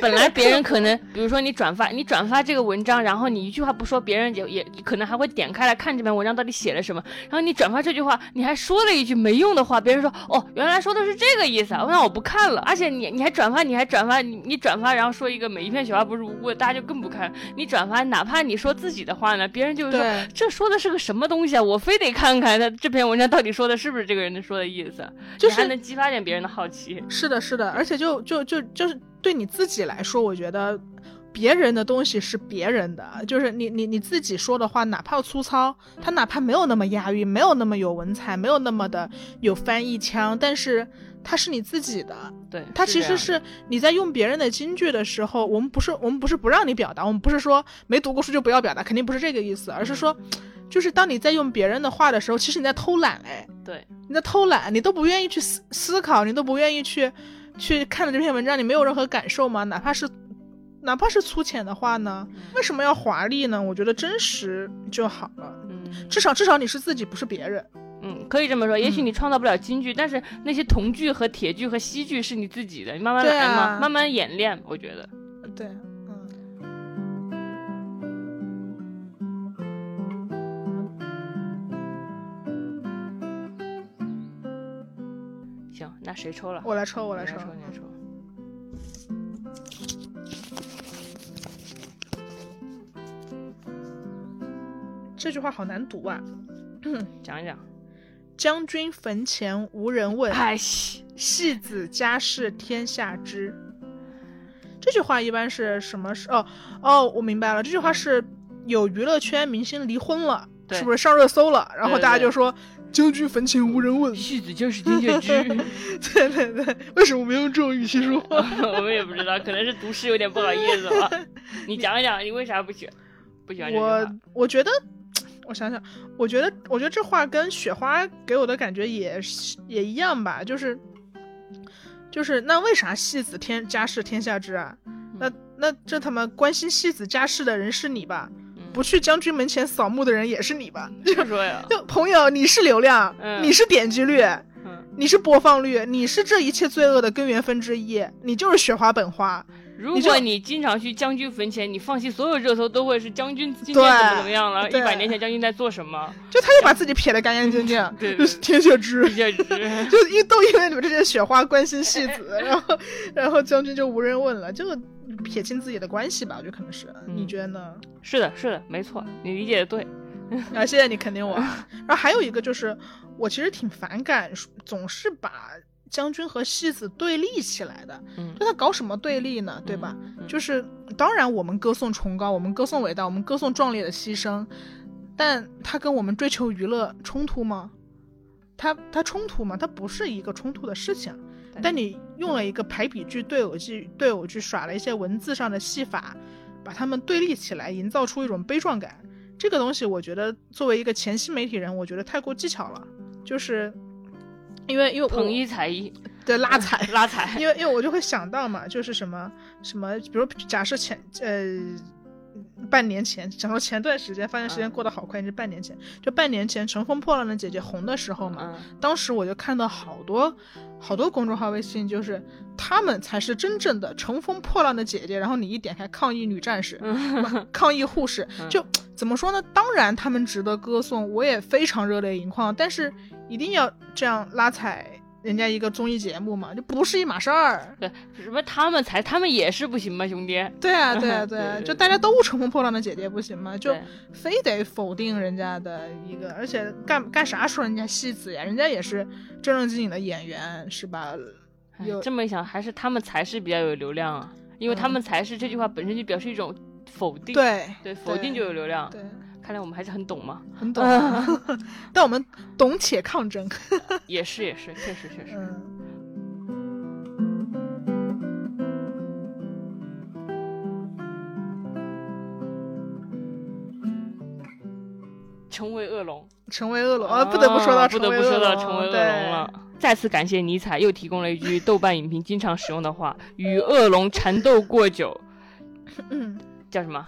本来别人 可能，比如说你转发，你转发这个文章，然后你一句话不说，别人也也可能还会点开来看这篇文章到底写了什么。然后你转发这句话，你还说了一句没用的话，别人说哦，原来说的是这个意思啊，那我不看了。而且你你还转发，你还转发，你你转发，然后说一个每一片雪花不是无辜的，大家就更不看。你转发，哪怕你说自己的话呢，别人就说这说的是个什么东西啊，我非得看看他这篇文章到底说的是不是这个人的说的意思，就是还能激发点别人的好奇。是的，是。是的，而且就就就就是对你自己来说，我觉得别人的东西是别人的，就是你你你自己说的话，哪怕粗糙，它哪怕没有那么押韵，没有那么有文采，没有那么的有翻译腔，但是它是你自己的。对，它其实是你在用别人的金句的时候，我们不是我们不是不让你表达，我们不是说没读过书就不要表达，肯定不是这个意思，而是说。就是当你在用别人的话的时候，其实你在偷懒哎，对，你在偷懒，你都不愿意去思思考，你都不愿意去去看了这篇文章，你没有任何感受吗？哪怕是哪怕是粗浅的话呢？为什么要华丽呢？我觉得真实就好了，嗯，至少至少你是自己，不是别人，嗯，可以这么说。也许你创造不了京剧，但是那些铜剧和铁剧和锡剧是你自己的，你慢慢来嘛，慢慢演练，我觉得，对。那谁抽了？我来抽，我来抽，你来抽。这句话好难读啊！讲一讲。将军坟前无人问，哎，戏子家事天下知。这句话一般是什么？是哦哦，我明白了。这句话是有娱乐圈明星离婚了，是不是上热搜了？然后大家就说。将军坟前无人问，戏子就是金雀居。对对对，为什么没用这种语气说话？我们也不知道，可能是读诗有点不好意思吧。你讲一讲，你为啥不喜不喜欢我我觉得，我想想，我觉得，我觉得这话跟雪花给我的感觉也也一样吧，就是就是那为啥戏子天家事天下知啊？那那这他妈关心戏子家事的人是你吧？不去将军门前扫墓的人也是你吧？就说呀，就朋友，你是流量，你是点击率，你是播放率，你是这一切罪恶的根源分之一，你就是雪花本花，如果你经常去将军坟前，你放弃所有热搜都会是将军今天怎么怎么样了？一百年前将军在做什么？就他就把自己撇得干干净净，对，天雪之，天雪之，就因都因为你们这些雪花关心戏子，然后然后将军就无人问了，就撇清自己的关系吧，我觉得可能是，你觉得呢？是的，是的，没错，你理解的对。啊，谢谢你肯定我。然后还有一个就是，我其实挺反感总是把。将军和戏子对立起来的，就他搞什么对立呢？对吧？就是当然，我们歌颂崇高，我们歌颂伟大，我们歌颂壮烈的牺牲，但他跟我们追求娱乐冲突吗？他他冲突吗？他不是一个冲突的事情。但你用了一个排比句、对偶句、对偶句，耍了一些文字上的戏法，把他们对立起来，营造出一种悲壮感。这个东西，我觉得作为一个前期媒体人，我觉得太过技巧了，就是。因为因为统一踩一对拉踩 拉踩，因为因为我就会想到嘛，就是什么什么，比如假设前呃半年前，讲说前段时间，发现时间过得好快，是半年前，就半年前《乘风破浪的姐姐》红的时候嘛，当时我就看到好多好多公众号微信，就是他们才是真正的乘风破浪的姐姐，然后你一点开抗疫女战士，抗议护士，就怎么说呢？当然他们值得歌颂，我也非常热泪盈眶，但是。一定要这样拉踩人家一个综艺节目嘛？就不是一码事儿。对，什么他们才他们也是不行吗，兄弟？对啊，对啊，对啊，就大家都乘风破浪的姐姐不行吗？就非得否定人家的一个，而且干干啥说人家戏子呀？人家也是正正经经的演员，是吧？有这么一想，还是他们才是比较有流量啊，因为他们才是这句话本身就表示一种否定。对对，否定就有流量。对。看来我们还是很懂嘛，很懂，但我们懂且抗争，也是也是，确实确实。成为恶龙，成为恶龙。啊！不得不说到，不得不说到成为恶龙。了。再次感谢尼采又提供了一句豆瓣影评经常使用的话：“与恶龙缠斗过久，嗯，叫什么？”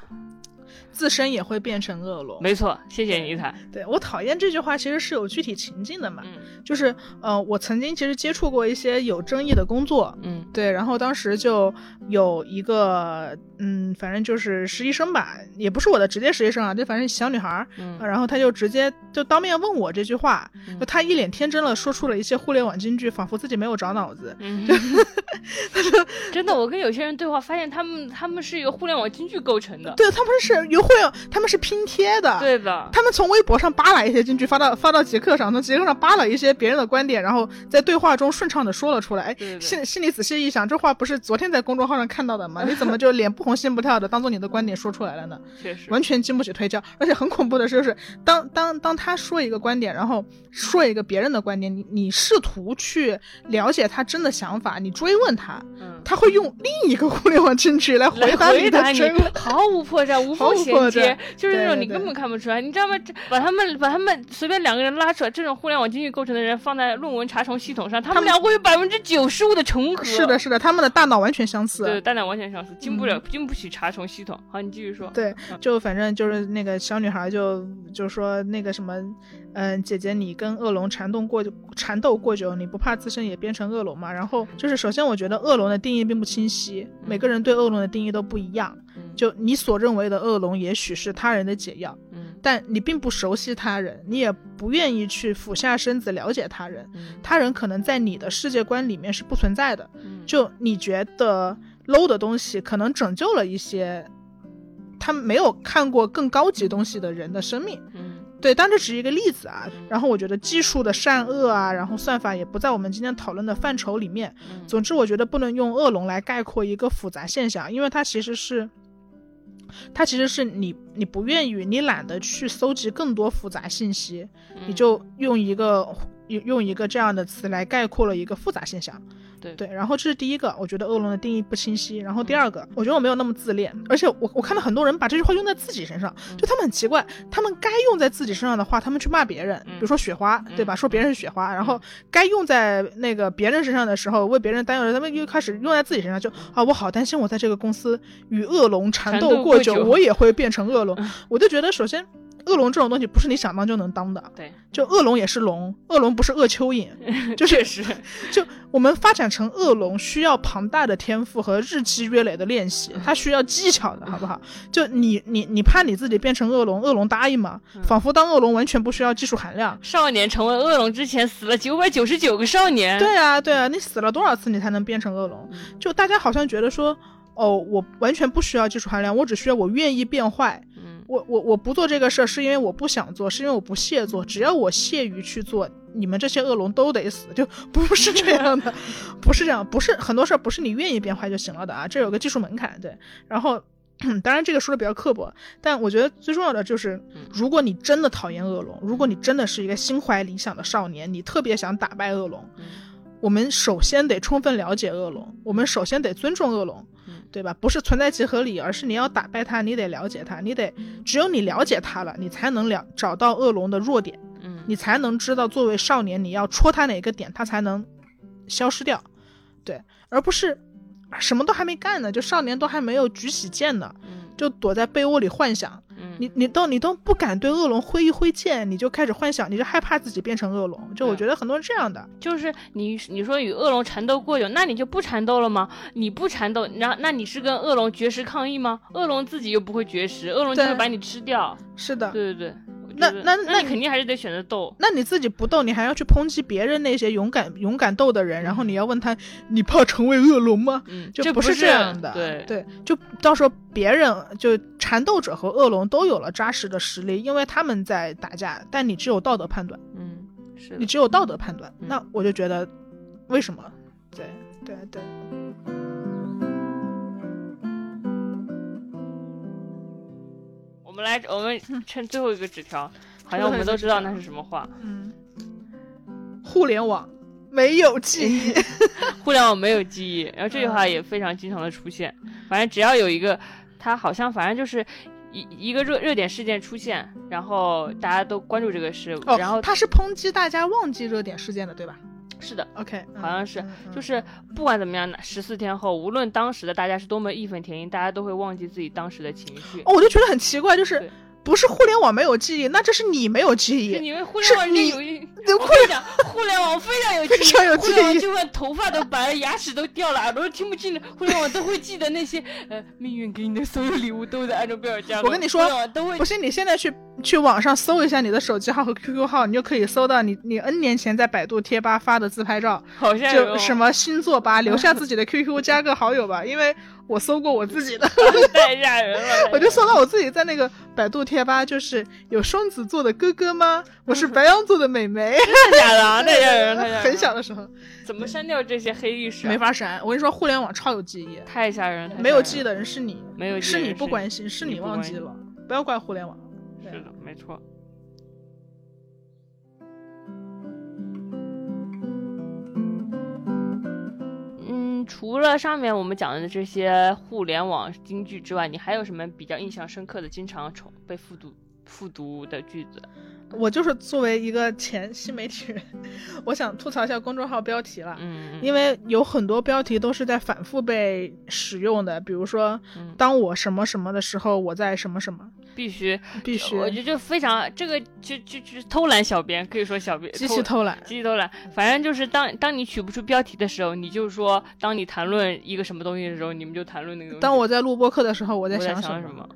自身也会变成恶龙，没错，谢谢尼采。对我讨厌这句话，其实是有具体情境的嘛，就是呃，我曾经其实接触过一些有争议的工作，嗯，对，然后当时就有一个，嗯，反正就是实习生吧，也不是我的直接实习生啊，就反正小女孩，嗯，然后她就直接就当面问我这句话，就她一脸天真了，说出了一些互联网金句，仿佛自己没有长脑子，嗯，真的，我跟有些人对话，发现他们他们是一个互联网金句构成的，对他们是由互联网，他们是拼贴的，对的。他们从微博上扒拉一些金句，发到发到极客上，从极客上扒拉一些别人的观点，然后在对话中顺畅的说了出来。哎，心心里仔细一想，这话不是昨天在公众号上看到的吗？你怎么就脸不红心不跳的，当做你的观点说出来了呢？确实，完全经不起推敲。而且很恐怖的是，就是当当当他说一个观点，然后说一个别人的观点，你你试图去了解他真的想法，你追问他，他会用另一个 互联网证据来回答你的真，毫无破绽，无 缝衔接，就是那种你根本看不出来，你知道吗？把他们把他们随便两个人拉出来，这种互联网经济构成的人放在论文查重系统上，他们俩会有百分之九十五的重合。是的，是的，他们的大脑完全相似。对，大脑完全相似，进不了，经不起查重系统。好，你继续说。对，就反正就是那个小女孩就就说那个什么，嗯，姐姐你跟恶龙缠斗过缠斗过久，你不怕自身也变成恶龙吗？然后就是首先我觉得恶龙的定义并不清晰，每个人对恶龙的定义都不一样。就你所认为的恶龙，也许是他人的解药，嗯，但你并不熟悉他人，你也不愿意去俯下身子了解他人，他人可能在你的世界观里面是不存在的，就你觉得 low 的东西，可能拯救了一些他没有看过更高级东西的人的生命，嗯，对，但这只是一个例子啊。然后我觉得技术的善恶啊，然后算法也不在我们今天讨论的范畴里面。总之，我觉得不能用恶龙来概括一个复杂现象，因为它其实是。它其实是你，你不愿意，你懒得去搜集更多复杂信息，你就用一个用用一个这样的词来概括了一个复杂现象。对对，然后这是第一个，我觉得恶龙的定义不清晰。然后第二个，我觉得我没有那么自恋，而且我我看到很多人把这句话用在自己身上，就他们很奇怪，他们该用在自己身上的话，他们去骂别人，比如说雪花，对吧？说别人是雪花，然后该用在那个别人身上的时候，为别人担忧，他们又开始用在自己身上，就啊，我好担心，我在这个公司与恶龙缠斗过久，我也会变成恶龙。我就觉得，首先。恶龙这种东西不是你想当就能当的。对，就恶龙也是龙，恶龙不是恶蚯蚓，就是是，就我们发展成恶龙需要庞大的天赋和日积月累的练习，它需要技巧的，好不好？就你你你怕你自己变成恶龙，恶龙答应吗？仿佛当恶龙完全不需要技术含量。少年成为恶龙之前死了九百九十九个少年。对啊对啊，你死了多少次你才能变成恶龙？就大家好像觉得说。哦，我完全不需要技术含量，我只需要我愿意变坏。嗯，我我我不做这个事儿是因为我不想做，是因为我不屑做。只要我屑于去做，你们这些恶龙都得死，就不是这 样的，不是这样，不是很多事儿不是你愿意变坏就行了的啊，这有个技术门槛。对，然后 当然这个说的比较刻薄，但我觉得最重要的就是，如果你真的讨厌恶龙，如果你真的是一个心怀理想的少年，你特别想打败恶龙，我们首先得充分了解恶龙，我们首先得尊重恶龙。对吧？不是存在即合理，而是你要打败它，你得了解它，你得只有你了解它了，你才能了找到恶龙的弱点，嗯，你才能知道作为少年你要戳他哪个点，他才能消失掉，对，而不是什么都还没干呢，就少年都还没有举起剑呢，就躲在被窝里幻想。你你都你都不敢对恶龙挥一挥剑，你就开始幻想，你就害怕自己变成恶龙。就我觉得很多人这样的，就是你你说与恶龙缠斗过久，那你就不缠斗了吗？你不缠斗，然后那你是跟恶龙绝食抗议吗？恶龙自己又不会绝食，恶龙就会把你吃掉。是的，对对对。那那那你肯定还是得选择斗。那你自己不斗，你还要去抨击别人那些勇敢勇敢斗的人，然后你要问他，你怕成为恶龙吗？嗯，就不是这样的。对对，就到时候别人就缠斗者和恶龙都有了扎实的实力，因为他们在打架，但你只有道德判断。嗯，是你只有道德判断。那我就觉得，为什么？对对对。我们来，我们趁最后一个纸条，好像我们都知道那是什么话。嗯，互联网没有记忆，互联网没有记忆。然后这句话也非常经常的出现。反正只要有一个，它好像反正就是一一个热热点事件出现，然后大家都关注这个事。然后他是抨击大家忘记热点事件的，对吧？是的，OK，好像是，就是不管怎么样，十四天后，无论当时的大家是多么义愤填膺，大家都会忘记自己当时的情绪。哦，我就觉得很奇怪，就是。不是互联网没有记忆，那这是你没有记忆。你们互联网有，我跟你讲，互联网非常有记忆，非常有记忆。就算头发都白了，牙齿都掉了，耳朵听不清的，互联网都会记得那些呃，命运给你的所有礼物都在按照表加。我跟你说，不是你现在去去网上搜一下你的手机号和 QQ 号，你就可以搜到你你 N 年前在百度贴吧发的自拍照，好像就什么星座吧，留下自己的 QQ 加个好友吧，因为。我搜过我自己的，太吓人了！我就搜到我自己在那个百度贴吧，就是有双子座的哥哥吗？我是白羊座的美眉，真的假的？太吓人了！很小的时候，怎么删掉这些黑历史？没法删。我跟你说，互联网超有记忆，太吓人！没有记忆的人是你，没有是你不关心，是你忘记了，不要怪互联网。是的，没错。除了上面我们讲的这些互联网金句之外，你还有什么比较印象深刻的、经常重被复读、复读的句子？我就是作为一个前新媒体人，我想吐槽一下公众号标题了。嗯，因为有很多标题都是在反复被使用的，比如说“当我什么什么的时候，我在什么什么”。必须必须，我觉得就非常这个就就就偷懒小编可以说小编继续偷懒，继续偷懒，反正就是当当你取不出标题的时候，你就说当你谈论一个什么东西的时候，你们就谈论那个。当我在录播课的时候，我在想什么？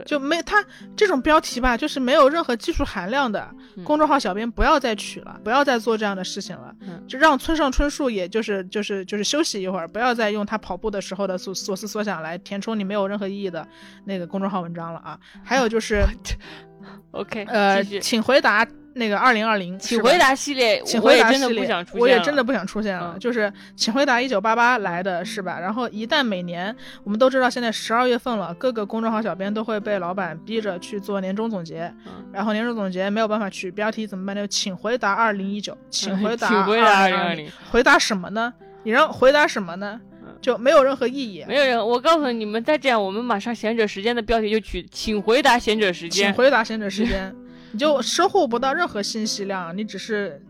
对，就没他这种标题吧，就是没有任何技术含量的。公众号小编不要再取了，不要再做这样的事情了。就让村上春树，也就是就是就是休息一会儿，不要再用他跑步的时候的所所思所想来填充你没有任何意义的那个公众号文章了啊。还有就是 OK，呃，请回答。那个二零二零，请回答系列，请回答系列，我也真的不想出现了。就是请回答一九八八来的是吧？然后一旦每年，我们都知道现在十二月份了，各个公众号小编都会被老板逼着去做年终总结，然后年终总结没有办法取标题怎么办呢？请回答二零一九，请回答 二零二零，回答什么呢？你让回答什么呢？就没有任何意义。没有人，我告诉你们，再这样，我们马上贤者时间的标题就取请回答贤者时间，请回答贤者时间。你就收获不到任何信息量，你只是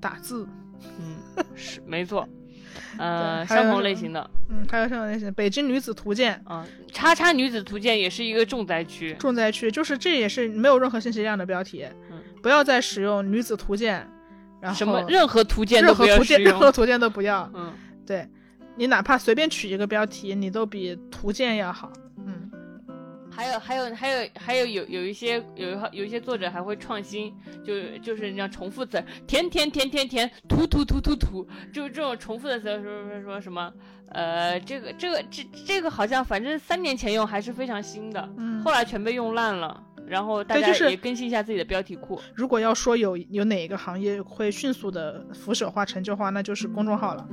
打字，嗯，是没错。呃，相同类型的，嗯，还有相同类型，《北京女子图鉴》啊，叉叉女子图鉴也是一个重灾区，重灾区就是这也是没有任何信息量的标题，嗯，不要再使用女子图鉴，然后什么任何图鉴都不要使用，任何图鉴都不要，嗯，对，你哪怕随便取一个标题，你都比图鉴要好。嗯还有还有还有还有有有一些有有一些作者还会创新，就就是你要重复词，填填填填填，涂涂涂涂涂，就是这种重复的词，说说说什么，呃，这个这个这这个好像反正三年前用还是非常新的，嗯，后来全被用烂了，然后大家也更新一下自己的标题库。如果要说有有哪一个行业会迅速的腐朽化、成就化，那就是公众号了。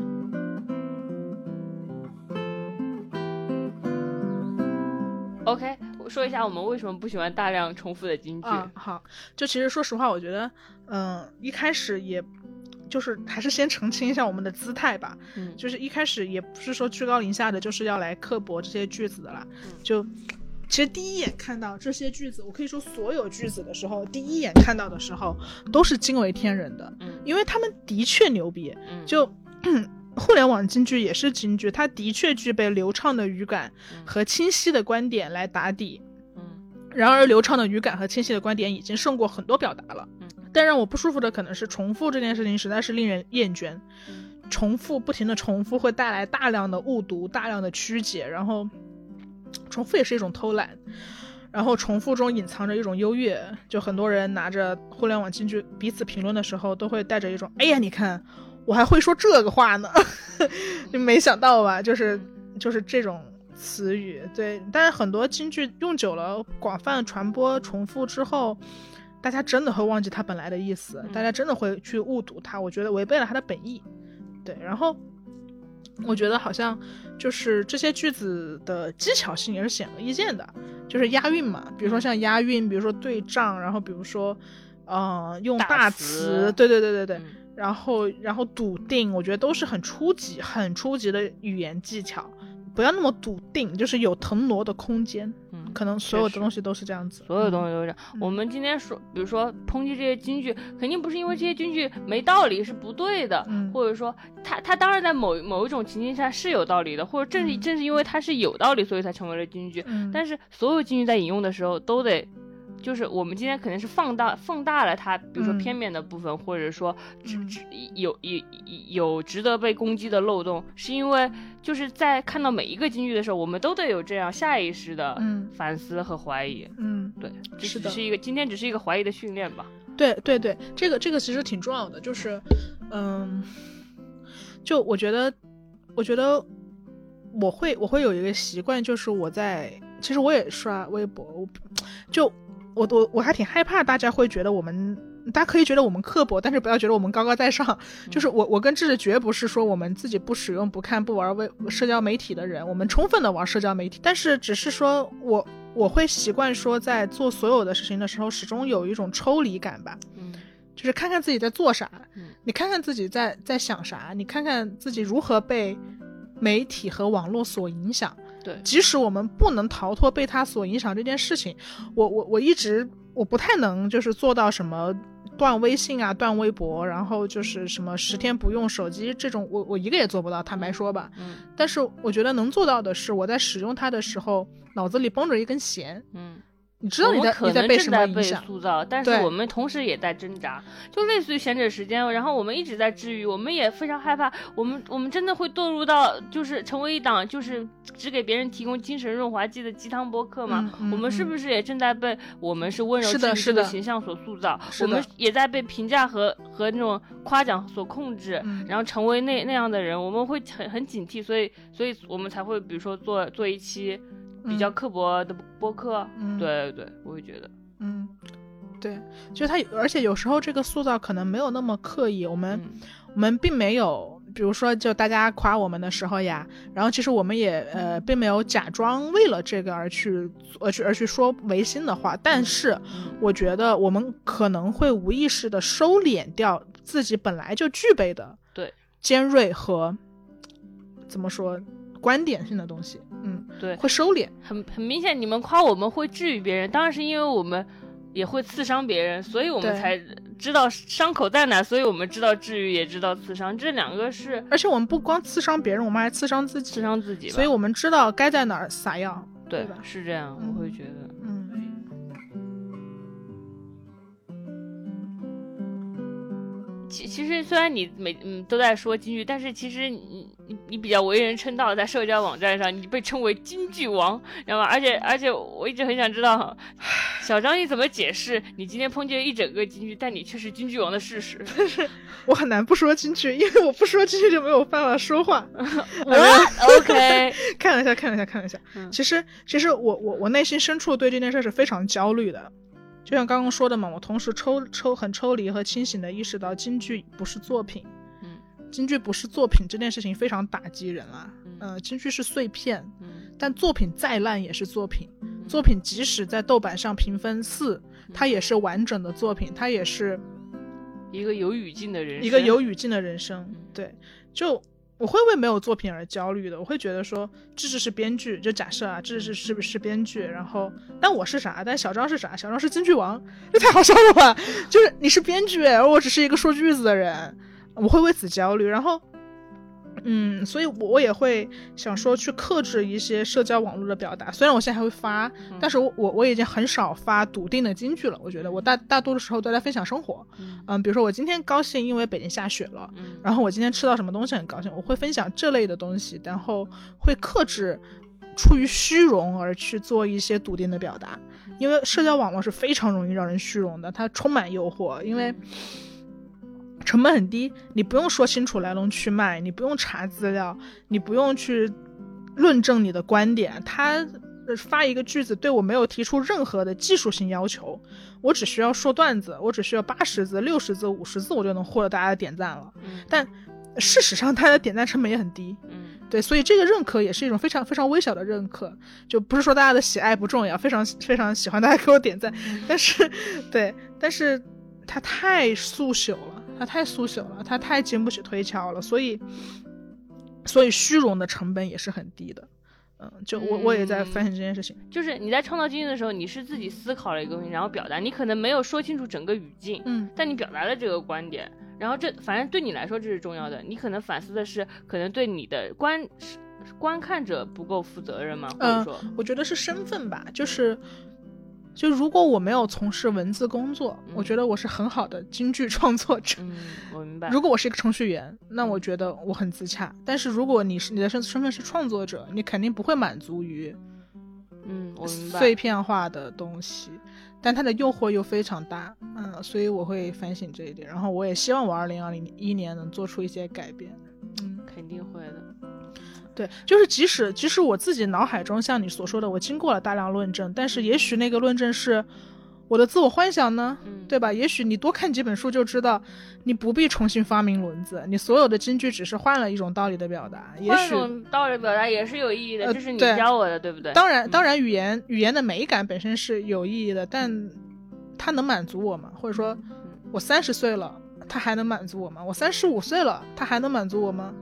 OK 我。说一下我们为什么不喜欢大量重复的金句？好，就其实说实话，我觉得，嗯，一开始也，就是还是先澄清一下我们的姿态吧。嗯，就是一开始也不是说居高临下的，就是要来刻薄这些句子的啦。就其实第一眼看到这些句子，我可以说所有句子的时候，第一眼看到的时候都是惊为天人的。嗯，因为他们的确牛逼。嗯，就。互联网京剧也是京剧，它的确具备流畅的语感和清晰的观点来打底。嗯，然而流畅的语感和清晰的观点已经胜过很多表达了。嗯，但让我不舒服的可能是重复这件事情实在是令人厌倦。重复不停的重复会带来大量的误读、大量的曲解，然后重复也是一种偷懒。然后重复中隐藏着一种优越，就很多人拿着互联网京剧彼此评论的时候，都会带着一种哎呀，你看。我还会说这个话呢，就没想到吧？就是就是这种词语，对。但是很多京剧用久了，广泛传播、重复之后，大家真的会忘记它本来的意思，大家真的会去误读它。我觉得违背了它的本意，对。然后我觉得好像就是这些句子的技巧性也是显而易见的，就是押韵嘛。比如说像押韵，比如说对仗，然后比如说，嗯，用大词，对对对对对。然后，然后笃定，我觉得都是很初级、很初级的语言技巧，不要那么笃定，就是有腾挪的空间。嗯，可能所有的东西都是这样子，所有东西都是这样。我们今天说，比如说抨击这些京剧，肯定不是因为这些京剧没道理，是不对的，或者说它它当然在某某一种情境下是有道理的，或者正是正是因为它是有道理，所以才成为了京剧。但是所有京剧在引用的时候都得。就是我们今天可能是放大放大了它，比如说片面的部分，或者说值值有有有值得被攻击的漏洞，是因为就是在看到每一个金句的时候，我们都得有这样下意识的反思和怀疑。嗯，对，这只是一个今天只是一个怀疑的训练吧。对对对，这个这个其实挺重要的，就是嗯，就我觉得，我觉得我会我会有一个习惯，就是我在其实我也刷微博，我就。我我我还挺害怕大家会觉得我们，大家可以觉得我们刻薄，但是不要觉得我们高高在上。就是我我跟智智绝不是说我们自己不使用、不看、不玩微社交媒体的人，我们充分的玩社交媒体。但是只是说我我会习惯说在做所有的事情的时候，始终有一种抽离感吧。嗯，就是看看自己在做啥，你看看自己在在想啥，你看看自己如何被媒体和网络所影响。对，即使我们不能逃脱被他所影响这件事情，我我我一直我不太能就是做到什么断微信啊、断微博，然后就是什么十天不用手机这种，我我一个也做不到，坦白说吧。嗯。但是我觉得能做到的是，我在使用它的时候，脑子里绷着一根弦。嗯。你知道你在你在被什么影响？塑造，但是我们同时也在挣扎，就类似于闲着时间，然后我们一直在治愈，我们也非常害怕，我们我们真的会堕入到就是成为一档就是只给别人提供精神润滑剂的鸡汤播客吗？我们是不是也正在被我们是温柔治愈的形象所塑造？我们也在被评价和和那种夸奖所控制，然后成为那那样的人，我们会很很警惕，所以所以我们才会比如说做做一期。比较刻薄的播客，对对对，我会觉得，嗯，对，就他，而且有时候这个塑造可能没有那么刻意，我们我们并没有，比如说就大家夸我们的时候呀，然后其实我们也呃并没有假装为了这个而去而去而去说违心的话，但是我觉得我们可能会无意识的收敛掉自己本来就具备的对。尖锐和怎么说。观点性的东西，嗯，对，会收敛。很很明显，你们夸我们会治愈别人，当然是因为我们也会刺伤别人，所以我们才知道伤口在哪，所以我们知道治愈，也知道刺伤，这两个是。而且我们不光刺伤别人，我们还刺伤自己，刺伤自己。所以我们知道该在哪儿撒药，对吧？是这样，我会觉得，嗯。其其实虽然你每嗯都在说京剧，但是其实你你你比较为人称道，在社交网站上你被称为京剧王，知道吗？而且而且我一直很想知道，小张你怎么解释你今天抨击了一整个京剧，但你却是京剧王的事实？但 是我很难不说京剧，因为我不说京剧就没有办法说话。OK，看了一下，看了一下，看了一下。其实其实我我我内心深处对这件事是非常焦虑的。就像刚刚说的嘛，我同时抽抽很抽离和清醒的意识到京剧不是作品，嗯，京剧不是作品这件事情非常打击人啊，呃，京剧是碎片，嗯，但作品再烂也是作品，作品即使在豆瓣上评分四，它也是完整的作品，它也是一个有语境的人，一个有语境的人生，对，就。我会为没有作品而焦虑的，我会觉得说，这只是编剧，就假设啊，这是是不是编剧？然后，但我是啥？但小张是啥？小张是京剧王，这太好笑了吧？就是你是编剧，而我只是一个说句子的人，我会为此焦虑。然后。嗯，所以，我我也会想说去克制一些社交网络的表达。虽然我现在还会发，但是我我我已经很少发笃定的金句了。我觉得我大大多的时候都在分享生活。嗯，比如说我今天高兴，因为北京下雪了。嗯，然后我今天吃到什么东西很高兴，我会分享这类的东西，然后会克制出于虚荣而去做一些笃定的表达。因为社交网络是非常容易让人虚荣的，它充满诱惑，因为。成本很低，你不用说清楚来龙去脉，你不用查资料，你不用去论证你的观点。他发一个句子对我没有提出任何的技术性要求，我只需要说段子，我只需要八十字、六十字、五十字，我就能获得大家的点赞了。但事实上，他的点赞成本也很低。嗯，对，所以这个认可也是一种非常非常微小的认可，就不是说大家的喜爱不重要，非常非常喜欢大家给我点赞，但是对，但是他太速朽了。它太速朽了，他太经不起推敲了，所以，所以虚荣的成本也是很低的。嗯，就我我也在反省这件事情。就是你在创造经验的时候，你是自己思考了一个东西，然后表达，你可能没有说清楚整个语境，嗯，但你表达了这个观点，然后这反正对你来说这是重要的。你可能反思的是，可能对你的观观看者不够负责任吗？或者说，我觉得是身份吧，就是。就如果我没有从事文字工作，我觉得我是很好的京剧创作者。嗯，我明白。如果我是一个程序员，那我觉得我很自洽。但是如果你是你的身身份是创作者，你肯定不会满足于，嗯，我明白。碎片化的东西，但它的诱惑又非常大。嗯，所以我会反省这一点。然后我也希望我二零二零一年能做出一些改变。嗯，肯定会的。对，就是即使即使我自己脑海中像你所说的，我经过了大量论证，但是也许那个论证是我的自我幻想呢，对吧？也许你多看几本书就知道，你不必重新发明轮子，你所有的金句只是换了一种道理的表达，也许道理表达也是有意义的，这是你教我的，对不对？当然，当然，语言语言的美感本身是有意义的，但它能满足我吗？或者说，我三十岁了，它还能满足我吗？我三十五岁了，它还能满足我吗？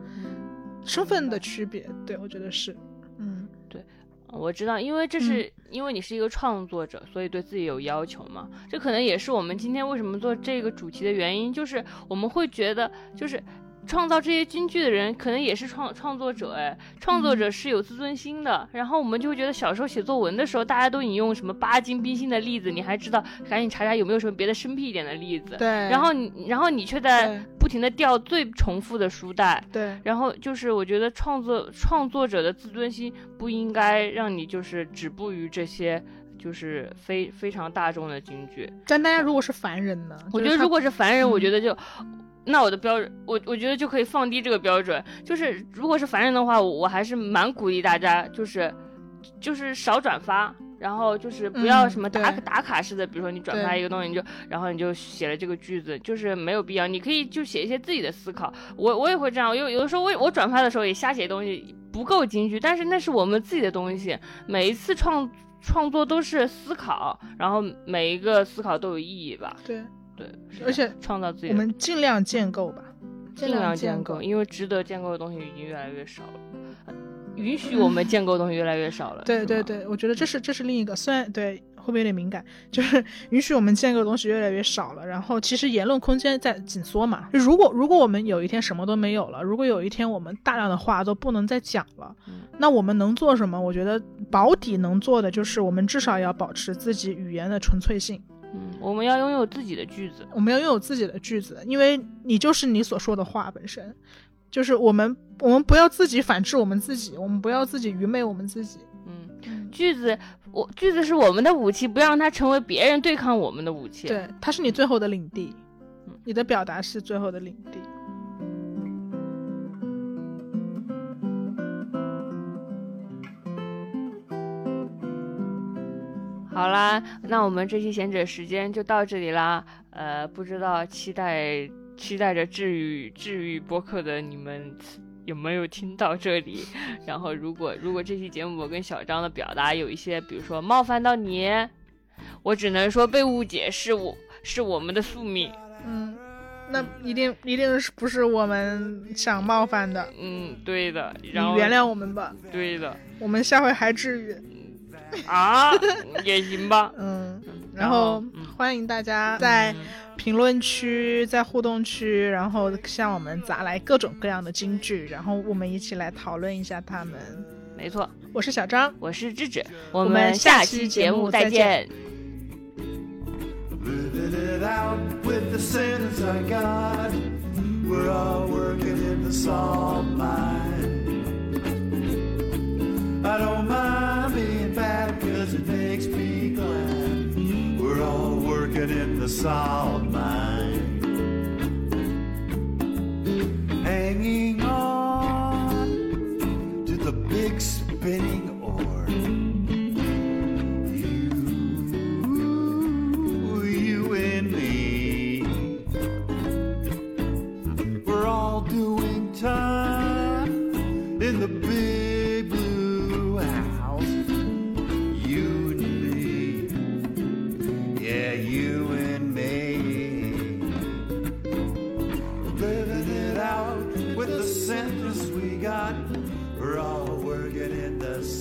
身份的区别，对我觉得是，嗯，对，我知道，因为这是因为你是一个创作者，所以对自己有要求嘛。这可能也是我们今天为什么做这个主题的原因，就是我们会觉得，就是。创造这些京剧的人可能也是创创作者哎，创作者是有自尊心的。然后我们就会觉得小时候写作文的时候，大家都引用什么巴金、冰心的例子，你还知道，赶紧查查有没有什么别的生僻一点的例子。对。然后你，然后你却在不停的掉最重复的书带。对。然后就是我觉得创作创作者的自尊心不应该让你就是止步于这些就是非非常大众的京剧。但大家如果是凡人呢？我觉得如果是凡人，我觉得就。那我的标准，我我觉得就可以放低这个标准。就是如果是凡人的话，我还是蛮鼓励大家，就是就是少转发，然后就是不要什么打打卡式的，比如说你转发一个东西，你就然后你就写了这个句子，就是没有必要。你可以就写一些自己的思考。我我也会这样，有有的时候我我转发的时候也瞎写东西，不够京剧，但是那是我们自己的东西。每一次创创作都是思考，然后每一个思考都有意义吧？对。对，而且创造自己，我们尽量建构吧，尽量建构，因为值得建构的东西已经越来越少了，允许我们建构的东西越来越少了。对对对，我觉得这是这是另一个，虽然对会不会有点敏感？就是 允许我们建构的东西越来越少了，然后其实言论空间在紧缩嘛。如果如果我们有一天什么都没有了，如果有一天我们大量的话都不能再讲了，那我们能做什么？我觉得保底能做的就是我们至少要保持自己语言的纯粹性。嗯，我们要拥有自己的句子，我们要拥有自己的句子，因为你就是你所说的话本身。就是我们，我们不要自己反制我们自己，我们不要自己愚昧我们自己。嗯，句子，我句子是我们的武器，不要让它成为别人对抗我们的武器。对，它是你最后的领地，你的表达是最后的领地。好啦，那我们这期贤者时间就到这里啦。呃，不知道期待期待着治愈治愈播客的你们有没有听到这里？然后，如果如果这期节目我跟小张的表达有一些，比如说冒犯到你，我只能说被误解是我是我们的宿命。嗯，那一定一定是不是我们想冒犯的？嗯，对的。你原谅我们吧。对的。我们下回还治愈。啊，也行吧。嗯，然后欢迎大家在评论区、在互动区，然后向我们砸来各种各样的金句，然后我们一起来讨论一下他们。没错，我是小张，我是智智，我们下期节目再见。I don't mind being it makes me glad. We're all working in the salt mine. Hanging on to the big spinning ore. You, you and me. We're all doing time.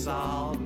走